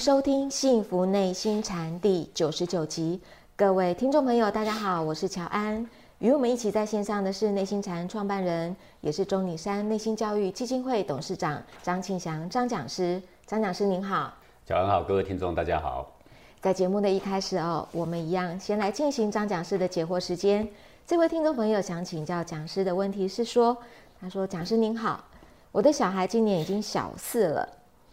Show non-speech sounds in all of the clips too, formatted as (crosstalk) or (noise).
收听《幸福内心禅》第九十九集。各位听众朋友，大家好，我是乔安。与我们一起在线上的是内心禅创办人，也是钟岭山内心教育基金会董事长张庆祥张讲师。张讲师您好，乔安好，各位听众大家好。在节目的一开始哦，我们一样先来进行张讲师的解惑时间。这位听众朋友想请教讲师的问题是说，他说：“讲师您好，我的小孩今年已经小四了。”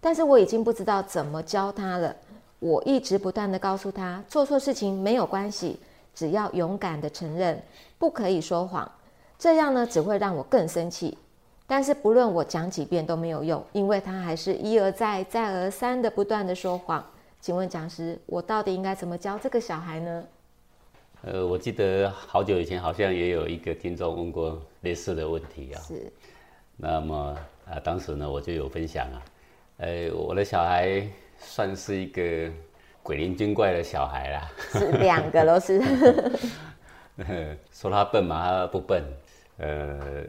但是我已经不知道怎么教他了。我一直不断的告诉他，做错事情没有关系，只要勇敢的承认，不可以说谎。这样呢，只会让我更生气。但是不论我讲几遍都没有用，因为他还是一而再、再而三的不断的说谎。请问讲师，我到底应该怎么教这个小孩呢？呃，我记得好久以前好像也有一个听众问过类似的问题啊。是。那么啊，当时呢，我就有分享啊。呃，我的小孩算是一个鬼灵精怪的小孩啦，是两个都是。(laughs) 说他笨嘛，他不笨，呃，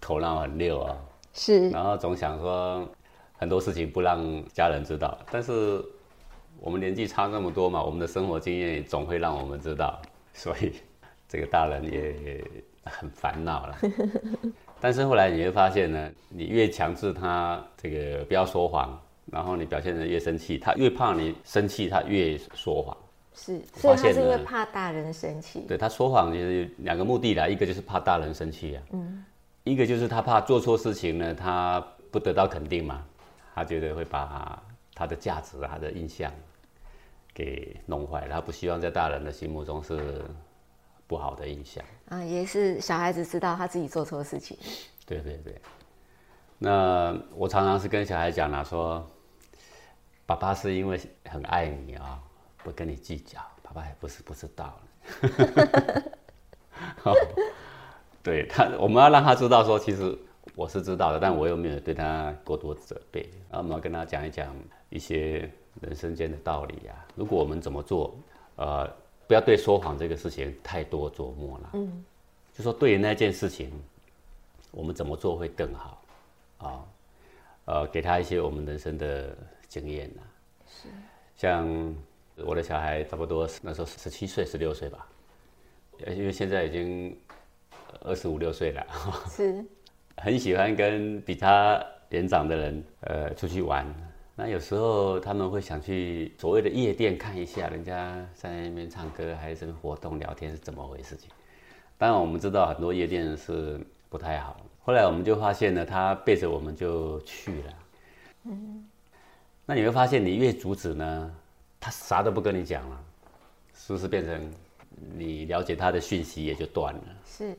头脑很溜啊。是。然后总想说很多事情不让家人知道，但是我们年纪差那么多嘛，我们的生活经验总会让我们知道，所以这个大人也很烦恼了。但是后来你会发现呢，你越强制他这个不要说谎，然后你表现的越生气，他越怕你生气，他越说谎。是，所以他是因为怕大人生气。对他说谎就是两个目的啦，一个就是怕大人生气啊，嗯，一个就是他怕做错事情呢，他不得到肯定嘛，他觉得会把他的价值、他的印象给弄坏，他不希望在大人的心目中是。不好的印象啊，也是小孩子知道他自己做错事情。对对对，那我常常是跟小孩讲啊，说爸爸是因为很爱你啊，不跟你计较。爸爸也不是不知道。(laughs) 对他，我们要让他知道说，其实我是知道的，但我又没有对他过多责备。然后我们要跟他讲一讲一些人生间的道理呀。如果我们怎么做，呃。不要对说谎这个事情太多琢磨了。嗯，就说对于那件事情，我们怎么做会更好？啊，呃，给他一些我们人生的经验呐。是。像我的小孩，差不多那时候十七岁、十六岁吧，因为现在已经二十五六岁了。是。(laughs) 很喜欢跟比他年长的人呃出去玩。那有时候他们会想去所谓的夜店看一下，人家在那边唱歌还是什么活动聊天是怎么回事？情当然我们知道很多夜店是不太好。后来我们就发现呢，他背着我们就去了。嗯，那你会发现，你越阻止呢，他啥都不跟你讲了，是不是变成你了解他的讯息也就断了？是。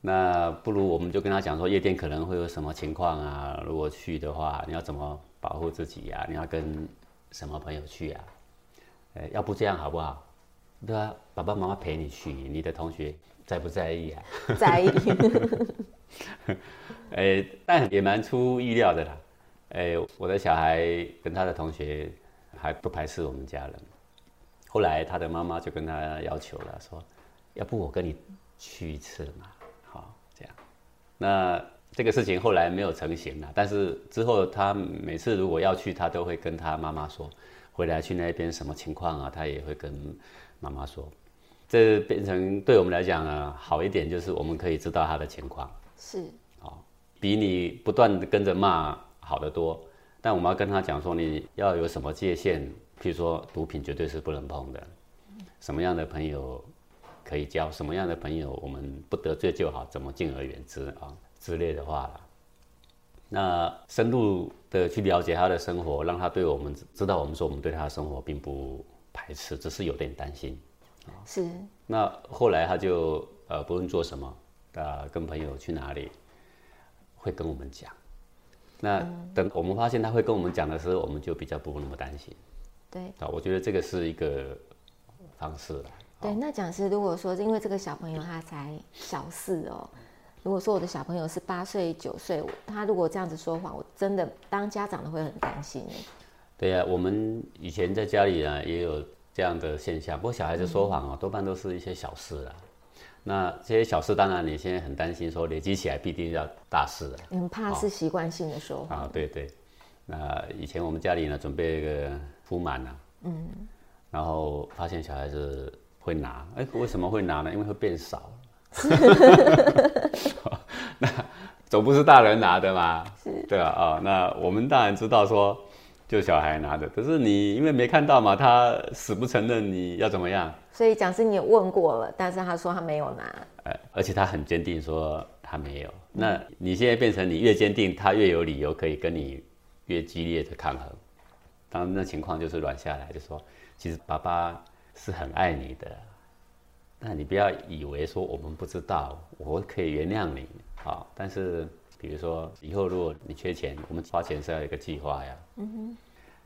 那不如我们就跟他讲说，夜店可能会有什么情况啊？如果去的话，你要怎么？保护自己呀！你要跟什么朋友去呀？呃，要不这样好不好？对啊，爸爸妈妈陪你去，你的同学在不在意啊？在意。(laughs) 呃，但也蛮出意料的啦。哎，我的小孩跟他的同学还不排斥我们家人。后来他的妈妈就跟他要求了，说：“要不我跟你去一次嘛？”好，这样。那。这个事情后来没有成型了，但是之后他每次如果要去，他都会跟他妈妈说，回来去那边什么情况啊，他也会跟妈妈说。这变成对我们来讲啊，好一点就是我们可以知道他的情况，是，哦，比你不断的跟着骂好得多。但我们要跟他讲说，你要有什么界限，譬如说毒品绝对是不能碰的，什么样的朋友可以交，什么样的朋友我们不得罪就好，怎么敬而远之啊？之类的话了，那深入的去了解他的生活，让他对我们知道我们说我们对他的生活并不排斥，只是有点担心。是。那后来他就呃不论做什么，呃跟朋友去哪里，会跟我们讲。那等我们发现他会跟我们讲的时候，我们就比较不那么担心。对。啊，我觉得这个是一个方式了。对，那讲师如果说因为这个小朋友他才小四哦。如果说我的小朋友是八岁九岁，他如果这样子说谎，我真的当家长的会很担心。对呀，我们以前在家里啊也有这样的现象，不过小孩子说谎啊，多半都是一些小事啊。那这些小事，当然你现在很担心，说累积起来必定要大事了。你们怕是习惯性的说谎啊？对对。那以前我们家里呢准备一个铺满了，嗯，然后发现小孩子会拿，哎，为什么会拿呢？因为会变少。(laughs) 那总不是大人拿的嘛？是对啊，啊，那我们当然知道说，就小孩拿的，可是你因为没看到嘛，他死不承认，你要怎么样？所以讲师你也问过了，但是他说他没有拿。哎，而且他很坚定说他没有。那你现在变成你越坚定，他越有理由可以跟你越激烈的抗衡。当那情况就是软下来，就说其实爸爸是很爱你的。那你不要以为说我们不知道，我可以原谅你啊。但是比如说以后如果你缺钱，我们花钱是要一个计划呀。嗯哼。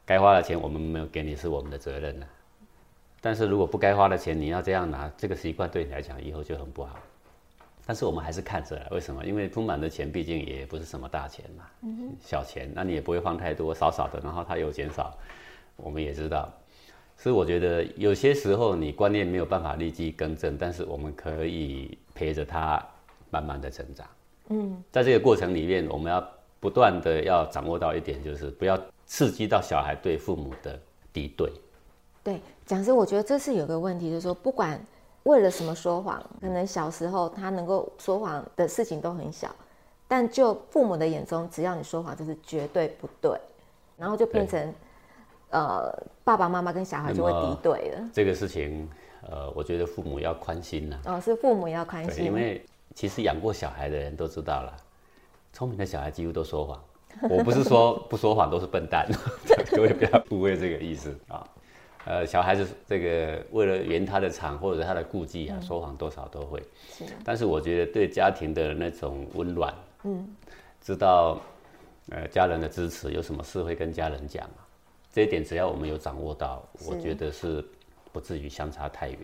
该花的钱我们没有给你是我们的责任呐。但是如果不该花的钱你要这样拿，这个习惯对你来讲以后就很不好。但是我们还是看着，为什么？因为丰满的钱毕竟也不是什么大钱嘛，小钱，那你也不会放太多，少少的，然后它又减少，我们也知道。所以我觉得有些时候你观念没有办法立即更正，但是我们可以陪着他慢慢的成长。嗯，在这个过程里面，我们要不断的要掌握到一点，就是不要刺激到小孩对父母的敌对。对，讲师，我觉得这是有个问题，就是说不管为了什么说谎，可能小时候他能够说谎的事情都很小，但就父母的眼中，只要你说谎就是绝对不对，然后就变成。呃，爸爸妈妈跟小孩就会敌对了。这个事情，呃，我觉得父母要宽心呐。哦，是父母要宽心。因为其实养过小孩的人都知道了，聪明的小孩几乎都说谎。(laughs) 我不是说不说谎都是笨蛋，(laughs) 各位不要误会这个意思啊。呃，小孩子这个为了圆他的场或者他的顾忌啊，说谎多少都会。是。但是我觉得对家庭的那种温暖，嗯，知道呃家人的支持，有什么事会跟家人讲啊。这一点只要我们有掌握到，我觉得是不至于相差太远。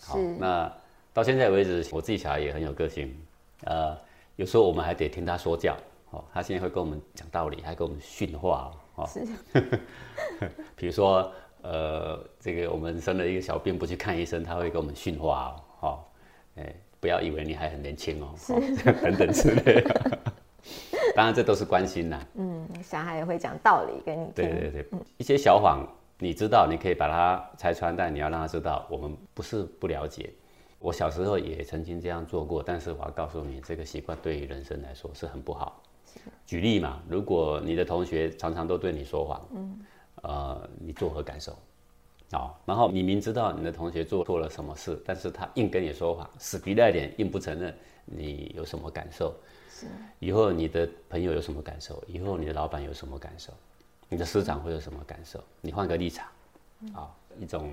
好，那到现在为止，我自己小孩也很有个性，呃，有时候我们还得听他说教。哦，他现在会跟我们讲道理，还跟我们训话。哦，是。(laughs) 比如说，呃，这个我们生了一个小病不去看医生，他会跟我们训话。哦，哎，不要以为你还很年轻哦，等等之类的。当然，这都是关心呐。嗯，小孩也会讲道理跟你听。对对对，一些小谎，你知道，你可以把它拆穿，但你要让他知道，我们不是不了解。我小时候也曾经这样做过，但是我要告诉你，这个习惯对于人生来说是很不好。举例嘛，如果你的同学常常都对你说谎，嗯，呃，你作何感受？哦，然后你明知道你的同学做错了什么事，但是他硬跟你说谎，死皮赖脸，硬不承认，你有什么感受？以后你的朋友有什么感受？以后你的老板有什么感受？你的师长会有什么感受？你换个立场，啊，一种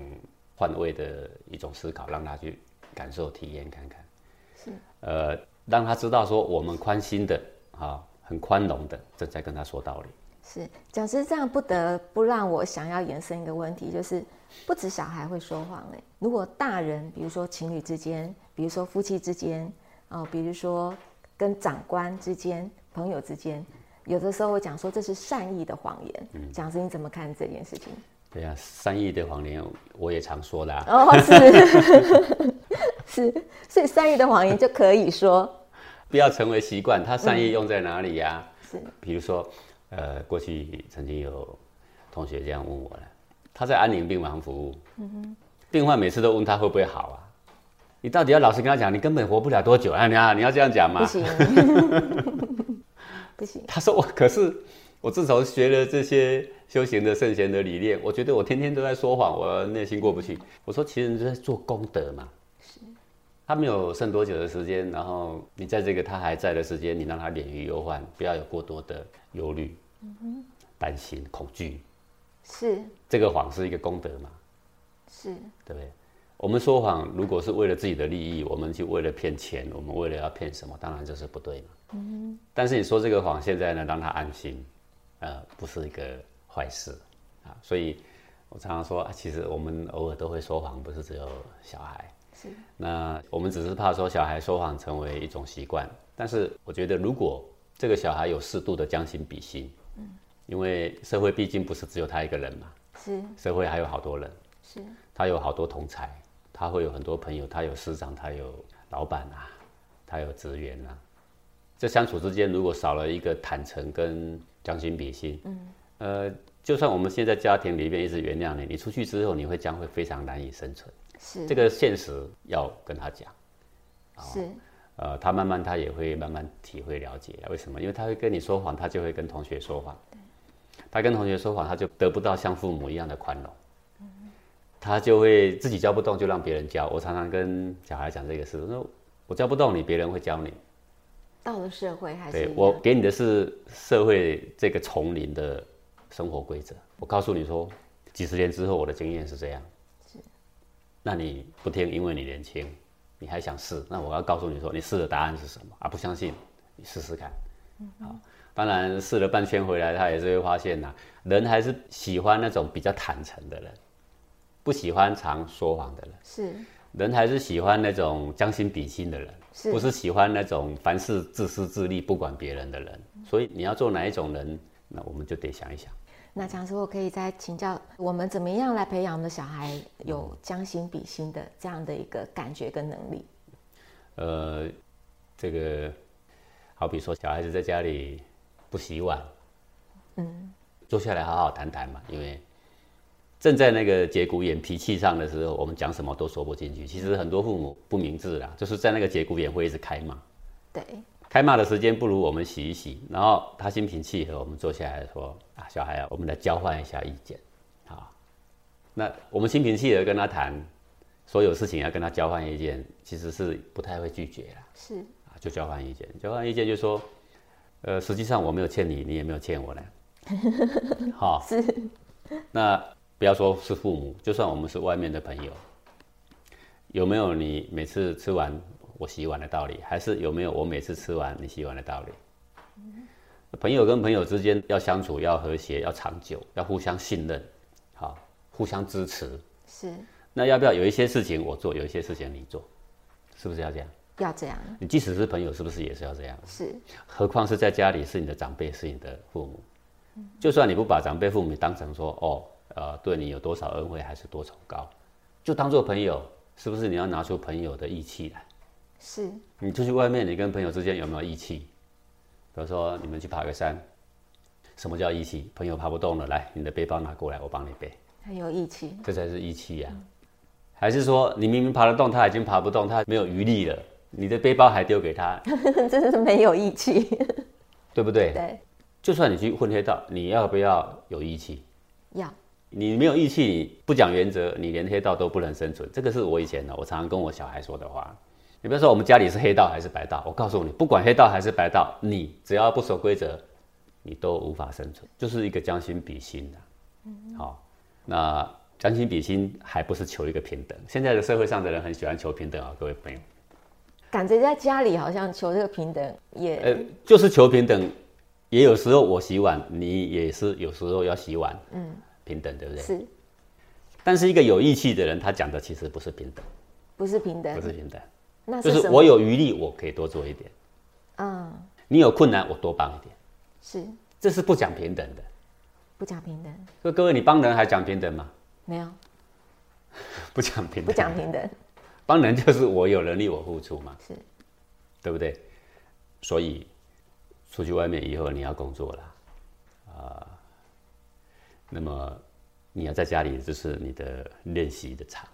换位的一种思考，让他去感受、体验看看。是，呃，让他知道说我们宽心的，啊，很宽容的，正在跟他说道理。是，讲师这样不得不让我想要延伸一个问题，就是不止小孩会说谎哎，如果大人，比如说情侣之间，比如说夫妻之间，哦，比如说。跟长官之间、朋友之间，有的时候会讲说这是善意的谎言。讲师你怎么看这件事情？对呀，善意的谎言我也常说的。哦，是 (laughs) 是，所以善意的谎言就可以说，(laughs) 不要成为习惯。他善意用在哪里呀？是，比如说，呃，过去曾经有同学这样问我了，他在安宁病房服务，嗯哼，病患每次都问他会不会好啊？你到底要老实跟他讲，你根本活不了多久啊！你要你要这样讲吗？不行，(laughs) 不行。他说我可是我自从学了这些修行的圣贤的理念，我觉得我天天都在说谎，我内心过不去。我说其实你在做功德嘛。是。他没有剩多久的时间，然后你在这个他还在的时间，你让他免于忧患，不要有过多的忧虑、担心、恐惧。是。这个谎是一个功德嘛？是。对不对？我们说谎，如果是为了自己的利益，我们就为了骗钱，我们为了要骗什么，当然这是不对嘛。嗯。但是你说这个谎，现在呢，让他安心，呃，不是一个坏事啊。所以我常常说，其实我们偶尔都会说谎，不是只有小孩。是。那我们只是怕说小孩说谎成为一种习惯，但是我觉得，如果这个小孩有适度的将心比心，嗯，因为社会毕竟不是只有他一个人嘛，是。社会还有好多人，是。他有好多同才。他会有很多朋友，他有师长，他有老板啊，他有职员啊。这相处之间，如果少了一个坦诚跟将心比心。嗯，呃，就算我们现在家庭里面一直原谅你，你出去之后你会将会非常难以生存。是这个现实要跟他讲。是呃，他慢慢他也会慢慢体会了解，为什么？因为他会跟你说谎，他就会跟同学说谎。他跟同学说谎，他就得不到像父母一样的宽容。他就会自己教不动，就让别人教。我常常跟小孩讲这个事，我说我教不动你，别人会教你。到了社会还是对我给你的是社会这个丛林的生活规则。我告诉你说，几十年之后我的经验是这样。是那你不听，因为你年轻，你还想试。那我要告诉你说，你试的答案是什么啊？不相信，你试试看。好，当然试了半圈回来，他也是会发现呐、人还是喜欢那种比较坦诚的人，不喜欢常说谎的人。是人还是喜欢那种将心比心的人，是不是喜欢那种凡事自私自利、不管别人的人？所以你要做哪一种人，那我们就得想一想。那讲师，我可以再请教我们怎么样来培养我们的小孩有将心比心的这样的一个感觉跟能力？呃，这个好比说小孩子在家里不洗碗，嗯，坐下来好好谈谈嘛，因为正在那个节骨眼脾气上的时候，我们讲什么都说不进去。其实很多父母不明智啦，就是在那个节骨眼会一直开骂。对，开骂的时间不如我们洗一洗，然后他心平气和，我们坐下来说啊，小孩啊，我们来交换一下意见，好，那我们心平气和跟他谈，所有事情要跟他交换意见，其实是不太会拒绝啦，是。啊，就交换意见，交换意见就说，呃，实际上我没有欠你，你也没有欠我呢，(laughs) 好，是。那不要说是父母，就算我们是外面的朋友，有没有你每次吃完我洗碗的道理，还是有没有我每次吃完你洗碗的道理？朋友跟朋友之间要相处，要和谐，要长久，要互相信任，好，互相支持。是那要不要有一些事情我做，有一些事情你做，是不是要这样？要这样，你即使是朋友，是不是也是要这样？是何况是在家里是你的长辈，是你的父母。就算你不把长辈父母当成说哦，呃，对你有多少恩惠还是多崇高，就当做朋友，是不是你要拿出朋友的义气来？是你出去外面，你跟朋友之间有没有义气？比如说你们去爬个山，什么叫义气？朋友爬不动了，来，你的背包拿过来，我帮你背，很有义气，这才是义气呀、还是说你明明爬得动，他已经爬不动，他没有余力了，你的背包还丢给他，(laughs) 这是没有义气。对不对？对，就算你去混黑道，你要不要有义气？要你没有义气，你不讲原则，你连黑道都不能生存。这个是我以前呢，我常常跟我小孩说的话。你不要说我们家里是黑道还是白道，我告诉你，不管黑道还是白道，你只要不守规则，你都无法生存，就是一个将心比心的。好，那将心比心还不是求一个平等。现在的社会上的人很喜欢求平等啊，各位朋友，感觉在家里好像求这个平等也、呃，就是求平等。也有时候我洗碗，你也是有时候要洗碗，嗯，平等，对不对？是。但是一个有义气的人，他讲的其实不是平等，不是平等。不？是平等，那就是我有余力，我可以多做一点；嗯。你有困难，我多帮一点。是。这是不讲平等的。不讲平等，所以各位，你帮人还讲平等吗？没有。(laughs) 不讲平等，不讲平等。帮人就是我有能力我付出嘛，是。对不对？所以出去外面以后你要工作了啊、那么你要在家里就是你的练习的场。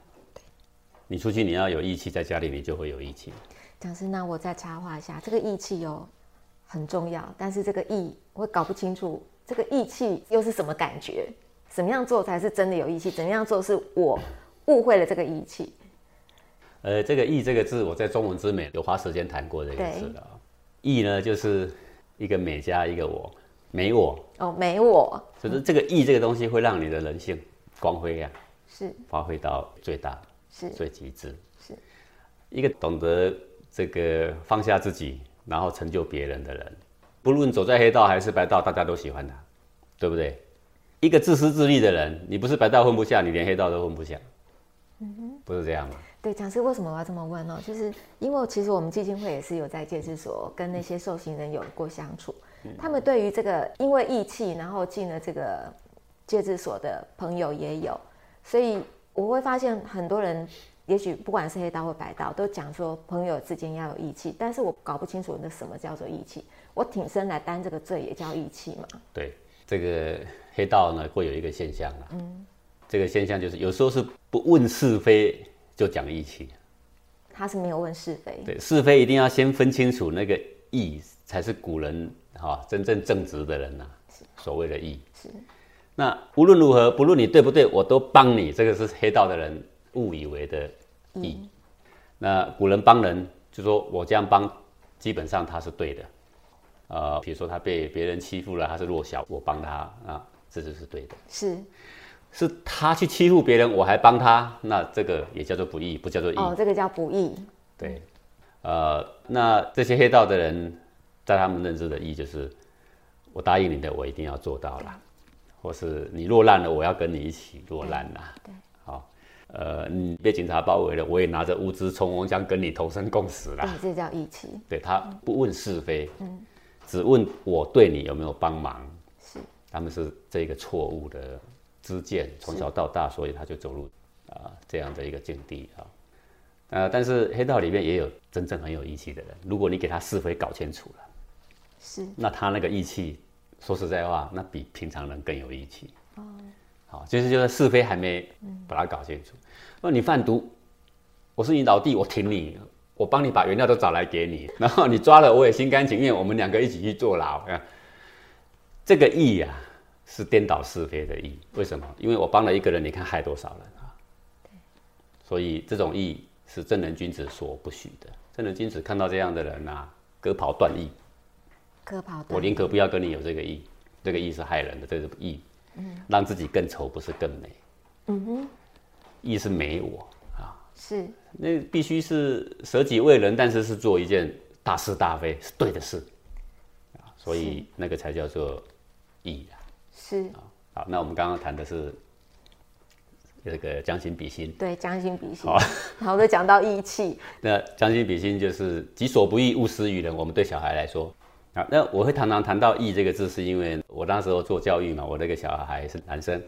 你出去你要有义气，在家里你就会有义气。讲师，那我再插话一下，这个义气有很重要，但是这个义我搞不清楚，这个义气又是什么感觉？怎么样做才是真的有义气？怎么样做是我误会了这个义气？呃，这个“义”这个字，我在中文之美有花时间谈过这个字的啊。义呢，就是一个美加一个我，美我，哦，没我就是这个义这个东西会让你的人性光辉呀、是发挥到最大、是最极致。是一个懂得这个放下自己，然后成就别人的人，不论走在黑道还是白道，大家都喜欢他，对不对？一个自私自利的人，你不是白道混不下，你连黑道都混不下，嗯哼不是这样吗？对，讲师为什么我要这么问呢？就是因为其实我们基金会也是有在戒治所跟那些受刑人有过相处，他们对于这个因为义气然后进了这个戒治所的朋友也有，所以我会发现很多人也许不管是黑道或白道，都讲说朋友之间要有义气，但是我搞不清楚那什么叫做义气。我挺身来担这个罪也叫义气嘛？对，这个黑道呢会有一个现象啊，嗯，这个现象就是有时候是不问是非就讲义气，他是没有问是非，对，是非一定要先分清楚，那个义才是古人哈真正正直的人呐，所谓的义是。那无论如何，不论你对不对，我都帮你，这个是黑道的人误以为的义。那古人帮人，就说我这样帮，基本上他是对的。呃，比如说他被别人欺负了，他是弱小，我帮他啊，这就是对的。是，是他去欺负别人，我还帮他，那这个也叫做不义，不叫做义。哦，这个叫不义。对，呃，那这些黑道的人，在他们认知的义就是，我答应你的，我一定要做到了。或是你落难了，我要跟你一起落难呐。对，好，呃，你被警察包围了，我也拿着物资冲锋枪跟你同生共死了。对，这叫义气。对他不问是非，嗯，只问我对你有没有帮忙。是，他们是这个错误的知见，从小到大，所以他就走入啊这样的一个境地啊。呃，但是黑道里面也有真正很有义气的人，如果你给他是非搞清楚了，是，那他那个义气。说实在话，那比平常人更有义气。哦，好，就是就是是非还没把它搞清楚。那你贩毒，我是你老弟，我挺你，我帮你把原料都找来给你，(laughs) 然后你抓了我也心甘情愿，我们两个一起去坐牢。这个义呀，是颠倒是非的义。为什么？因为我帮了一个人，你看害多少人啊？所以这种义是正人君子所不许的。正人君子看到这样的人啊，割袍断义。我宁可不要跟你有这个义，这个义是害人的，这个义，嗯，让自己更丑不是更美，嗯哼，义是美我啊，是，那必须是舍己为人，但是是做一件大是大非是对的事，啊，所以那个才叫做义啊，是。啊，好，那我们刚刚谈的是这个将心比心，对，将心比心，好，然后再讲到义气，(laughs) 那将心比心就是己所不欲，勿施于人。我们对小孩来说。啊，那我会常常谈到“义”这个字，是因为我那时候做教育嘛，我那个小孩是男生，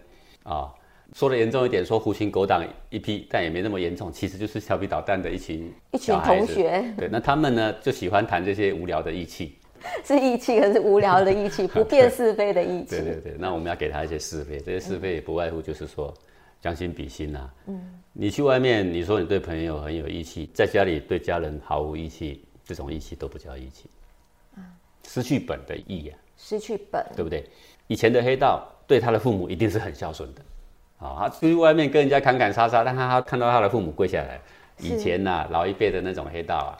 啊，说的严重一点，说狐群狗党一批，但也没那么严重，其实就是调皮捣蛋的一群一群同学。对，那他们呢就喜欢谈这些无聊的义气，(laughs) 是义气，可是无聊的义气，(laughs) 不辨是非的义气。对对对，那我们要给他一些是非，这些是非也不外乎就是说将心比心呐。嗯，你去外面，你说你对朋友很有义气，在家里对家人毫无义气，这种义气都不叫义气。失去本的义啊，失去本，对不对？以前的黑道对他的父母一定是很孝顺的，啊，他出去外面跟人家砍砍杀杀，但他他看到他的父母跪下来。以前呐，老一辈的那种黑道啊，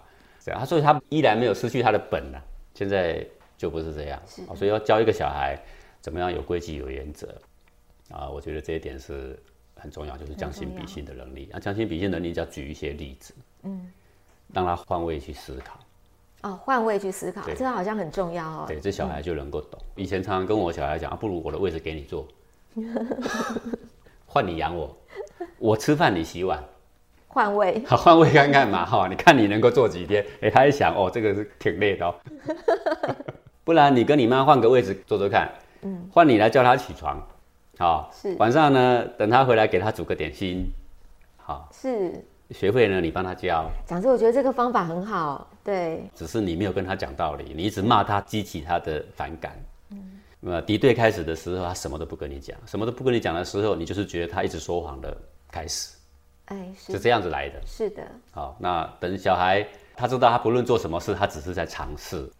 这样，所以他依然没有失去他的本呢。现在就不是这样，所以要教一个小孩怎么样有规矩、有原则啊，我觉得这一点是很重要，就是将心比心的能力。那将心比心能力，就要举一些例子，嗯，让他换位去思考。哦，换位去思考，这个好像很重要哦。对，这小孩就能够懂。以前常常跟我小孩讲啊，不如我的位置给你坐，(laughs) 换你养我，我吃饭你洗碗，换位，(laughs) 好换位看看嘛哈，你看你能够做几天？哎，他一想哦，这个是挺累的哦。(laughs) 不然你跟你妈换个位置坐坐看，嗯，换你来叫他起床，好，是晚上呢，等他回来给他煮个点心，好，是。学会呢，你帮他教。讲师，我觉得这个方法很好。对，只是你没有跟他讲道理，你一直骂他，激起他的反感。嗯，那么敌对开始的时候，他什么都不跟你讲，什么都不跟你讲的时候，你就是觉得他一直说谎的开始。哎，是这样子来的。是的。好，那等小孩他知道，他不论做什么事，他只是在尝试，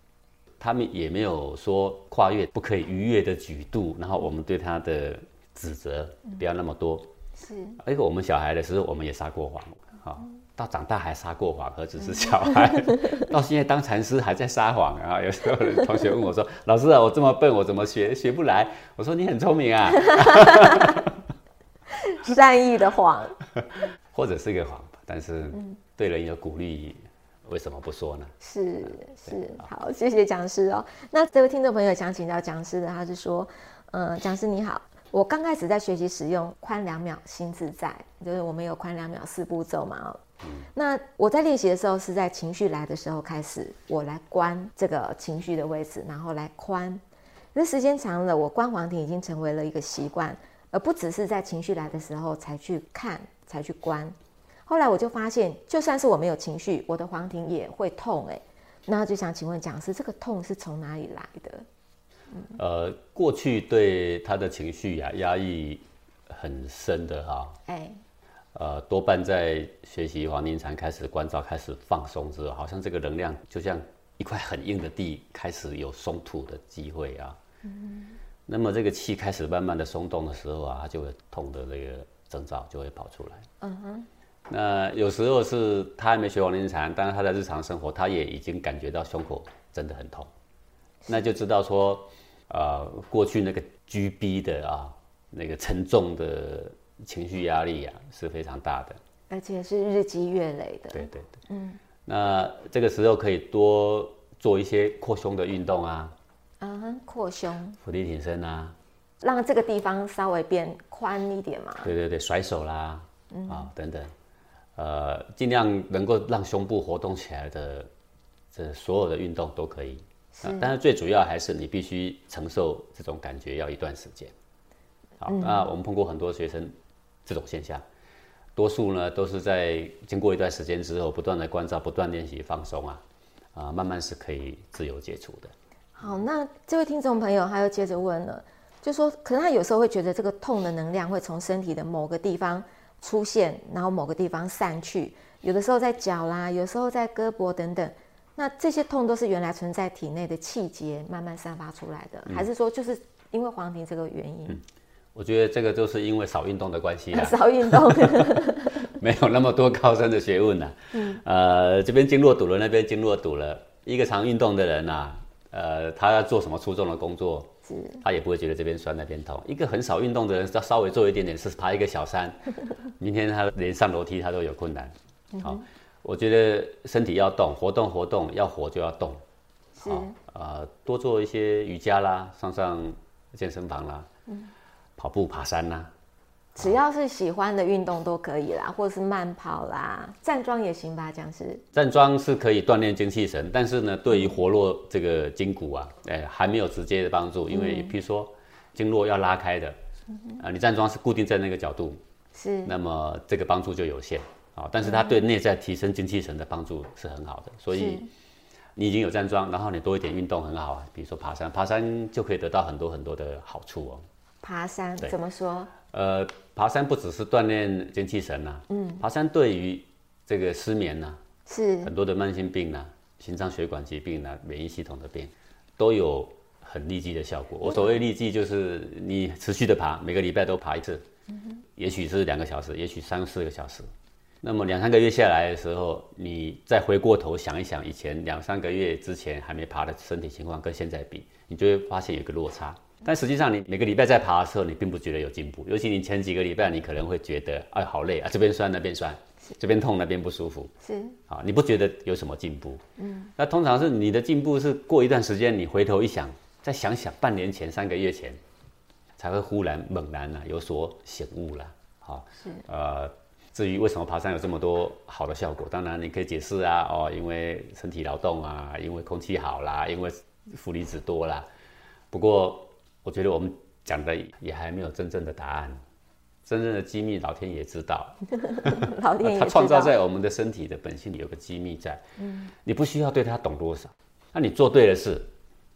他们也没有说跨越不可以逾越的举度，然后我们对他的指责不要那么多。是。而且我们小孩的时候，我们也撒过谎。好，到长大还撒过谎，何止是小孩？(laughs) 到现在当禅师还在撒谎啊！有时候同学问我说：“老师啊，我这么笨，我怎么学学不来？”我说：“你很聪明啊。” (laughs) (laughs) 善意的谎，(laughs) 或者是一个谎吧，但是对人有鼓励，为什么不说呢？是是，好，谢谢讲师哦。那这位听众朋友想请教讲师的，他是说：“嗯，讲师你好。”我刚开始在学习使用宽两秒心自在，就是我们有宽两秒四步骤嘛。哦，那我在练习的时候是在情绪来的时候开始，我来关这个情绪的位置，然后来宽。那时间长了，我关黄庭已经成为了一个习惯，而不只是在情绪来的时候才去看、才去关。后来我就发现，就算是我没有情绪，我的黄庭也会痛哎。那就想请问讲师，这个痛是从哪里来的？呃，过去对他的情绪呀压抑很深的哈，哎，呃，多半在学习黄庭禅开始关照、开始放松之后，好像这个能量就像一块很硬的地，开始有松土的机会啊。嗯。那么这个气开始慢慢的松动的时候啊，它就会痛的那个征兆就会跑出来。嗯哼。那有时候是他还没学黄庭禅，但是他在日常生活，他也已经感觉到胸口真的很痛，那就知道说。呃，过去那个居逼的啊，那个沉重的情绪压力啊，是非常大的，而且是日积月累的。对对对，嗯，那这个时候可以多做一些扩胸的运动啊，嗯，扩胸，伏地挺身啊，让这个地方稍微变宽一点嘛。对对对，甩手啦，啊等等，呃，尽量能够让胸部活动起来的，这所有的运动都可以。但是最主要还是你必须承受这种感觉要一段时间。好，那我们碰过很多学生这种现象，多数呢都是在经过一段时间之后，不断的关照、不断练习放松啊，啊，慢慢是可以自由接触的。好，那这位听众朋友他又接着问了，就说可能他有时候会觉得这个痛的能量会从身体的某个地方出现，然后某个地方散去，有的时候在脚啦，有时候在胳膊等等。那这些痛都是原来存在体内的气节慢慢散发出来的，还是说就是因为黄庭这个原因？我觉得这个就是因为少运动的关系啦。(laughs) 少运动，(laughs) 没有那么多高深的学问呐。嗯，呃，这边经络堵了，那边经络堵了。一个常运动的人呐，呃，他要做什么出众的工作，他也不会觉得这边酸那边痛。一个很少运动的人，他稍微做一点点事，爬一个小山，(laughs) 明天他连上楼梯他都有困难。好。我觉得身体要动，活动活动，要活就要动，好啊，多做一些瑜伽啦，上上健身房啦，嗯，跑步、爬山啦，只要是喜欢的运动都可以啦，或者是慢跑啦，站桩也行吧，讲是。站桩是可以锻炼精气神，但是呢，对于活络这个筋骨啊，哎，还没有直接的帮助，因为比如说经络要拉开的，啊，你站桩是固定在那个角度，是，那么这个帮助就有限。啊，但是它对内在提升精气神的帮助是很好的，所以你已经有站桩，然后你多一点运动很好啊，比如说爬山，爬山就可以得到很多很多的好处哦。爬山怎么说？呃，爬山不只是锻炼精气神呐，嗯，爬山对于这个失眠呐，是很多的慢性病呐，心脏血管疾病呐，免疫系统的病都有很立即的效果。我所谓立即就是你持续的爬，每个礼拜都爬一次，嗯也许是两个小时，也许三四个小时。那么两三个月下来的时候，你再回过头想一想，以前两三个月之前还没爬的身体情况跟现在比，你就会发现有个落差。但实际上，你每个礼拜在爬的时候，你并不觉得有进步。尤其你前几个礼拜，你可能会觉得，哎，好累啊，这边酸那边酸，这边痛那边不舒服。是啊，你不觉得有什么进步？嗯。那通常是你的进步是过一段时间，你回头一想，再想想半年前、三个月前，才会忽然猛然啊有所醒悟了。好，是呃。至于为什么爬山有这么多好的效果，当然你可以解释啊，哦，因为身体劳动啊，因为空气好啦，因为负离子多啦。不过我觉得我们讲的也还没有真正的答案，真正的机密老天爷知道。(laughs) 老天爷他创造在我们的身体的本性里有个机密在，嗯，你不需要对他懂多少，那你做对的事，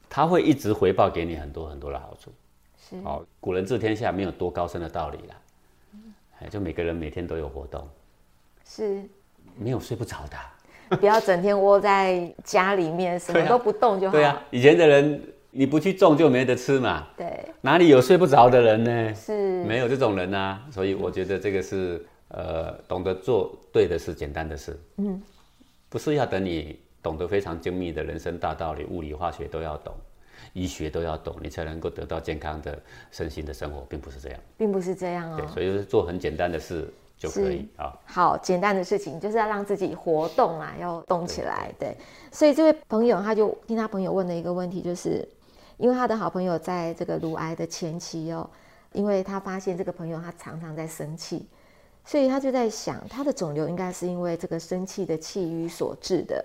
他会一直回报给你很多很多的好处。是。哦，古人治天下没有多高深的道理啦。哎，就每个人每天都有活动，是，没有睡不着的，不要整天窝在家里面，什么都不动就好。对啊，以前的人你不去种就没得吃嘛。对，哪里有睡不着的人呢？是，没有这种人啊。所以我觉得这个是呃，懂得做对的事，简单的事。嗯，不是要等你懂得非常精密的人生大道理，物理化学都要懂。医学都要懂，你才能够得到健康的身心的生活，并不是这样，并不是这样哦。对，所以就是做很简单的事就可以啊。好，简单的事情就是要让自己活动啊，要动起来。对，所以这位朋友他就听他朋友问的一个问题，就是因为他的好朋友在这个乳癌的前期哦，因为他发现这个朋友他常常在生气，所以他就在想，他的肿瘤应该是因为这个生气的气瘀所致的。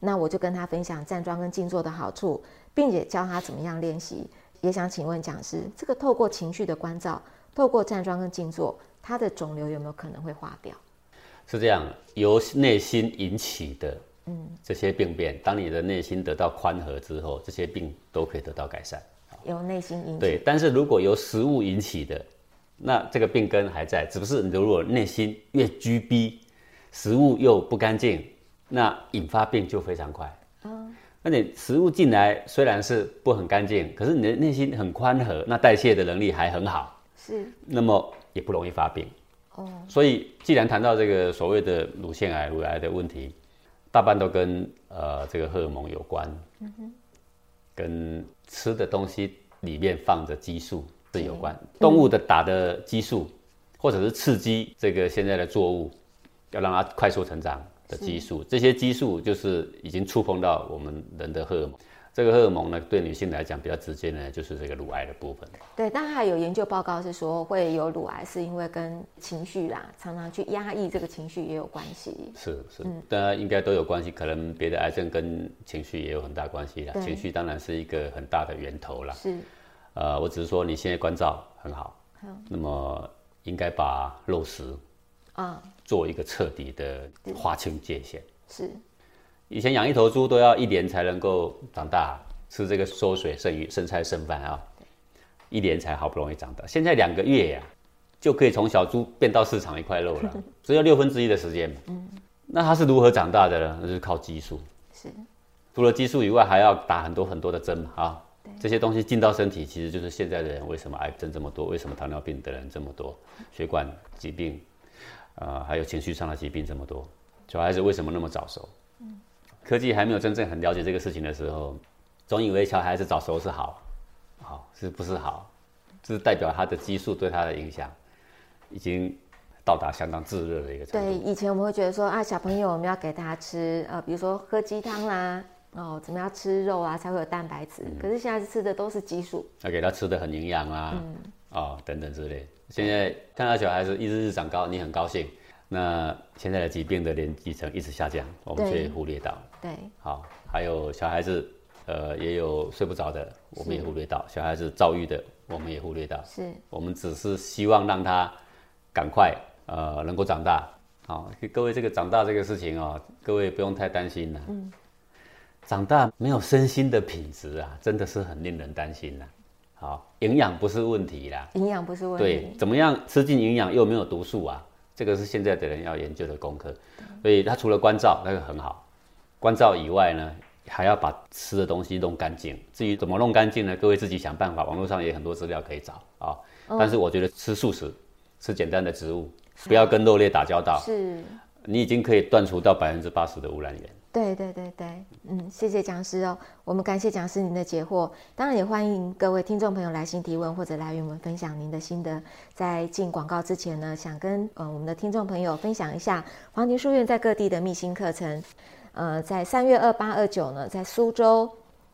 那我就跟他分享站桩跟静坐的好处。并且教他怎么样练习，也想请问讲师，这个透过情绪的关照，透过站桩跟静坐，他的肿瘤有没有可能会化掉？是这样，由内心引起的，嗯，这些病变，当你的内心得到宽和之后，这些病都可以得到改善。由内心引起。对，但是如果由食物引起的，那这个病根还在，只不是你如果内心越拘逼，食物又不干净，那引发病就非常快。嗯，那你食物进来虽然是不很干净，可是你的内心很宽和，那代谢的能力还很好，是，那么也不容易发病。哦，所以既然谈到这个所谓的乳腺癌、乳癌的问题，大半都跟呃这个荷尔蒙有关，嗯哼，跟吃的东西里面放着激素是有关。动物的打的激素，或者是刺激这个现在的作物，要让它快速成长的激素，这些激素就是已经触碰到我们人的荷尔蒙。这个荷尔蒙呢，对女性来讲比较直接呢，就是这个乳癌的部分。对，但还有研究报告是说，会有乳癌是因为跟情绪啦，常常去压抑这个情绪也有关系。是是，大家应该都有关系。可能别的癌症跟情绪也有很大关系啦。情绪当然是一个很大的源头啦。是，呃，我只是说你现在关照很好，那么应该把肉食啊做一个彻底的划清界限。是。以前养一头猪都要一年才能够长大，吃这个缩水剩余剩菜剩饭啊，一年才好不容易长大。现在两个月呀，就可以从小猪变到市场一块肉了，(laughs) 只有六分之一的时间。嗯，那它是如何长大的呢？那就是靠激素。是，除了激素以外，还要打很多很多的针嘛啊。这些东西进到身体，其实就是现在的人为什么癌症这么多，为什么糖尿病的人这么多，血管疾病，呃，还有情绪上的疾病这么多，小孩子为什么那么早熟？科技还没有真正很了解这个事情的时候，总以为小孩子早熟是好，好是不是好？这是代表他的激素对他的影响已经到达相当炙热的一个程度。对，以前我们会觉得说啊，小朋友我们要给他吃呃，比如说喝鸡汤啦，哦，怎么样吃肉啊才会有蛋白质？可是现在吃的都是激素，要给他吃的很营养啊，哦等等之类。现在看到小孩子一日日长高，你很高兴。那现在的疾病的年纪层一直下降，我们却忽略到。对，好，还有小孩子，呃，也有睡不着的，我们也忽略到。小孩子躁郁的，我们也忽略到。是，我们只是希望让他赶快，呃，能够长大。好，各位，这个长大这个事情哦，各位不用太担心了。嗯，长大没有身心的品质啊，真的是很令人担心的。好，营养不是问题啦，营养不是问题。对，怎么样吃进营养又没有毒素啊？这个是现在的人要研究的功课，所以他除了关照那个很好，关照以外呢，还要把吃的东西弄干净。至于怎么弄干净呢？各位自己想办法，网络上也很多资料可以找啊。但是我觉得吃素食，吃简单的植物，不要跟肉类打交道，是，你已经可以断除到百分之八十的污染源。对对对对，嗯，谢谢讲师哦，我们感谢讲师您的解惑，当然也欢迎各位听众朋友来信提问或者来与我们分享您的心得。在进广告之前呢，想跟呃我们的听众朋友分享一下黄庭书院在各地的密心课程。呃，在三月二八二九呢，在苏州；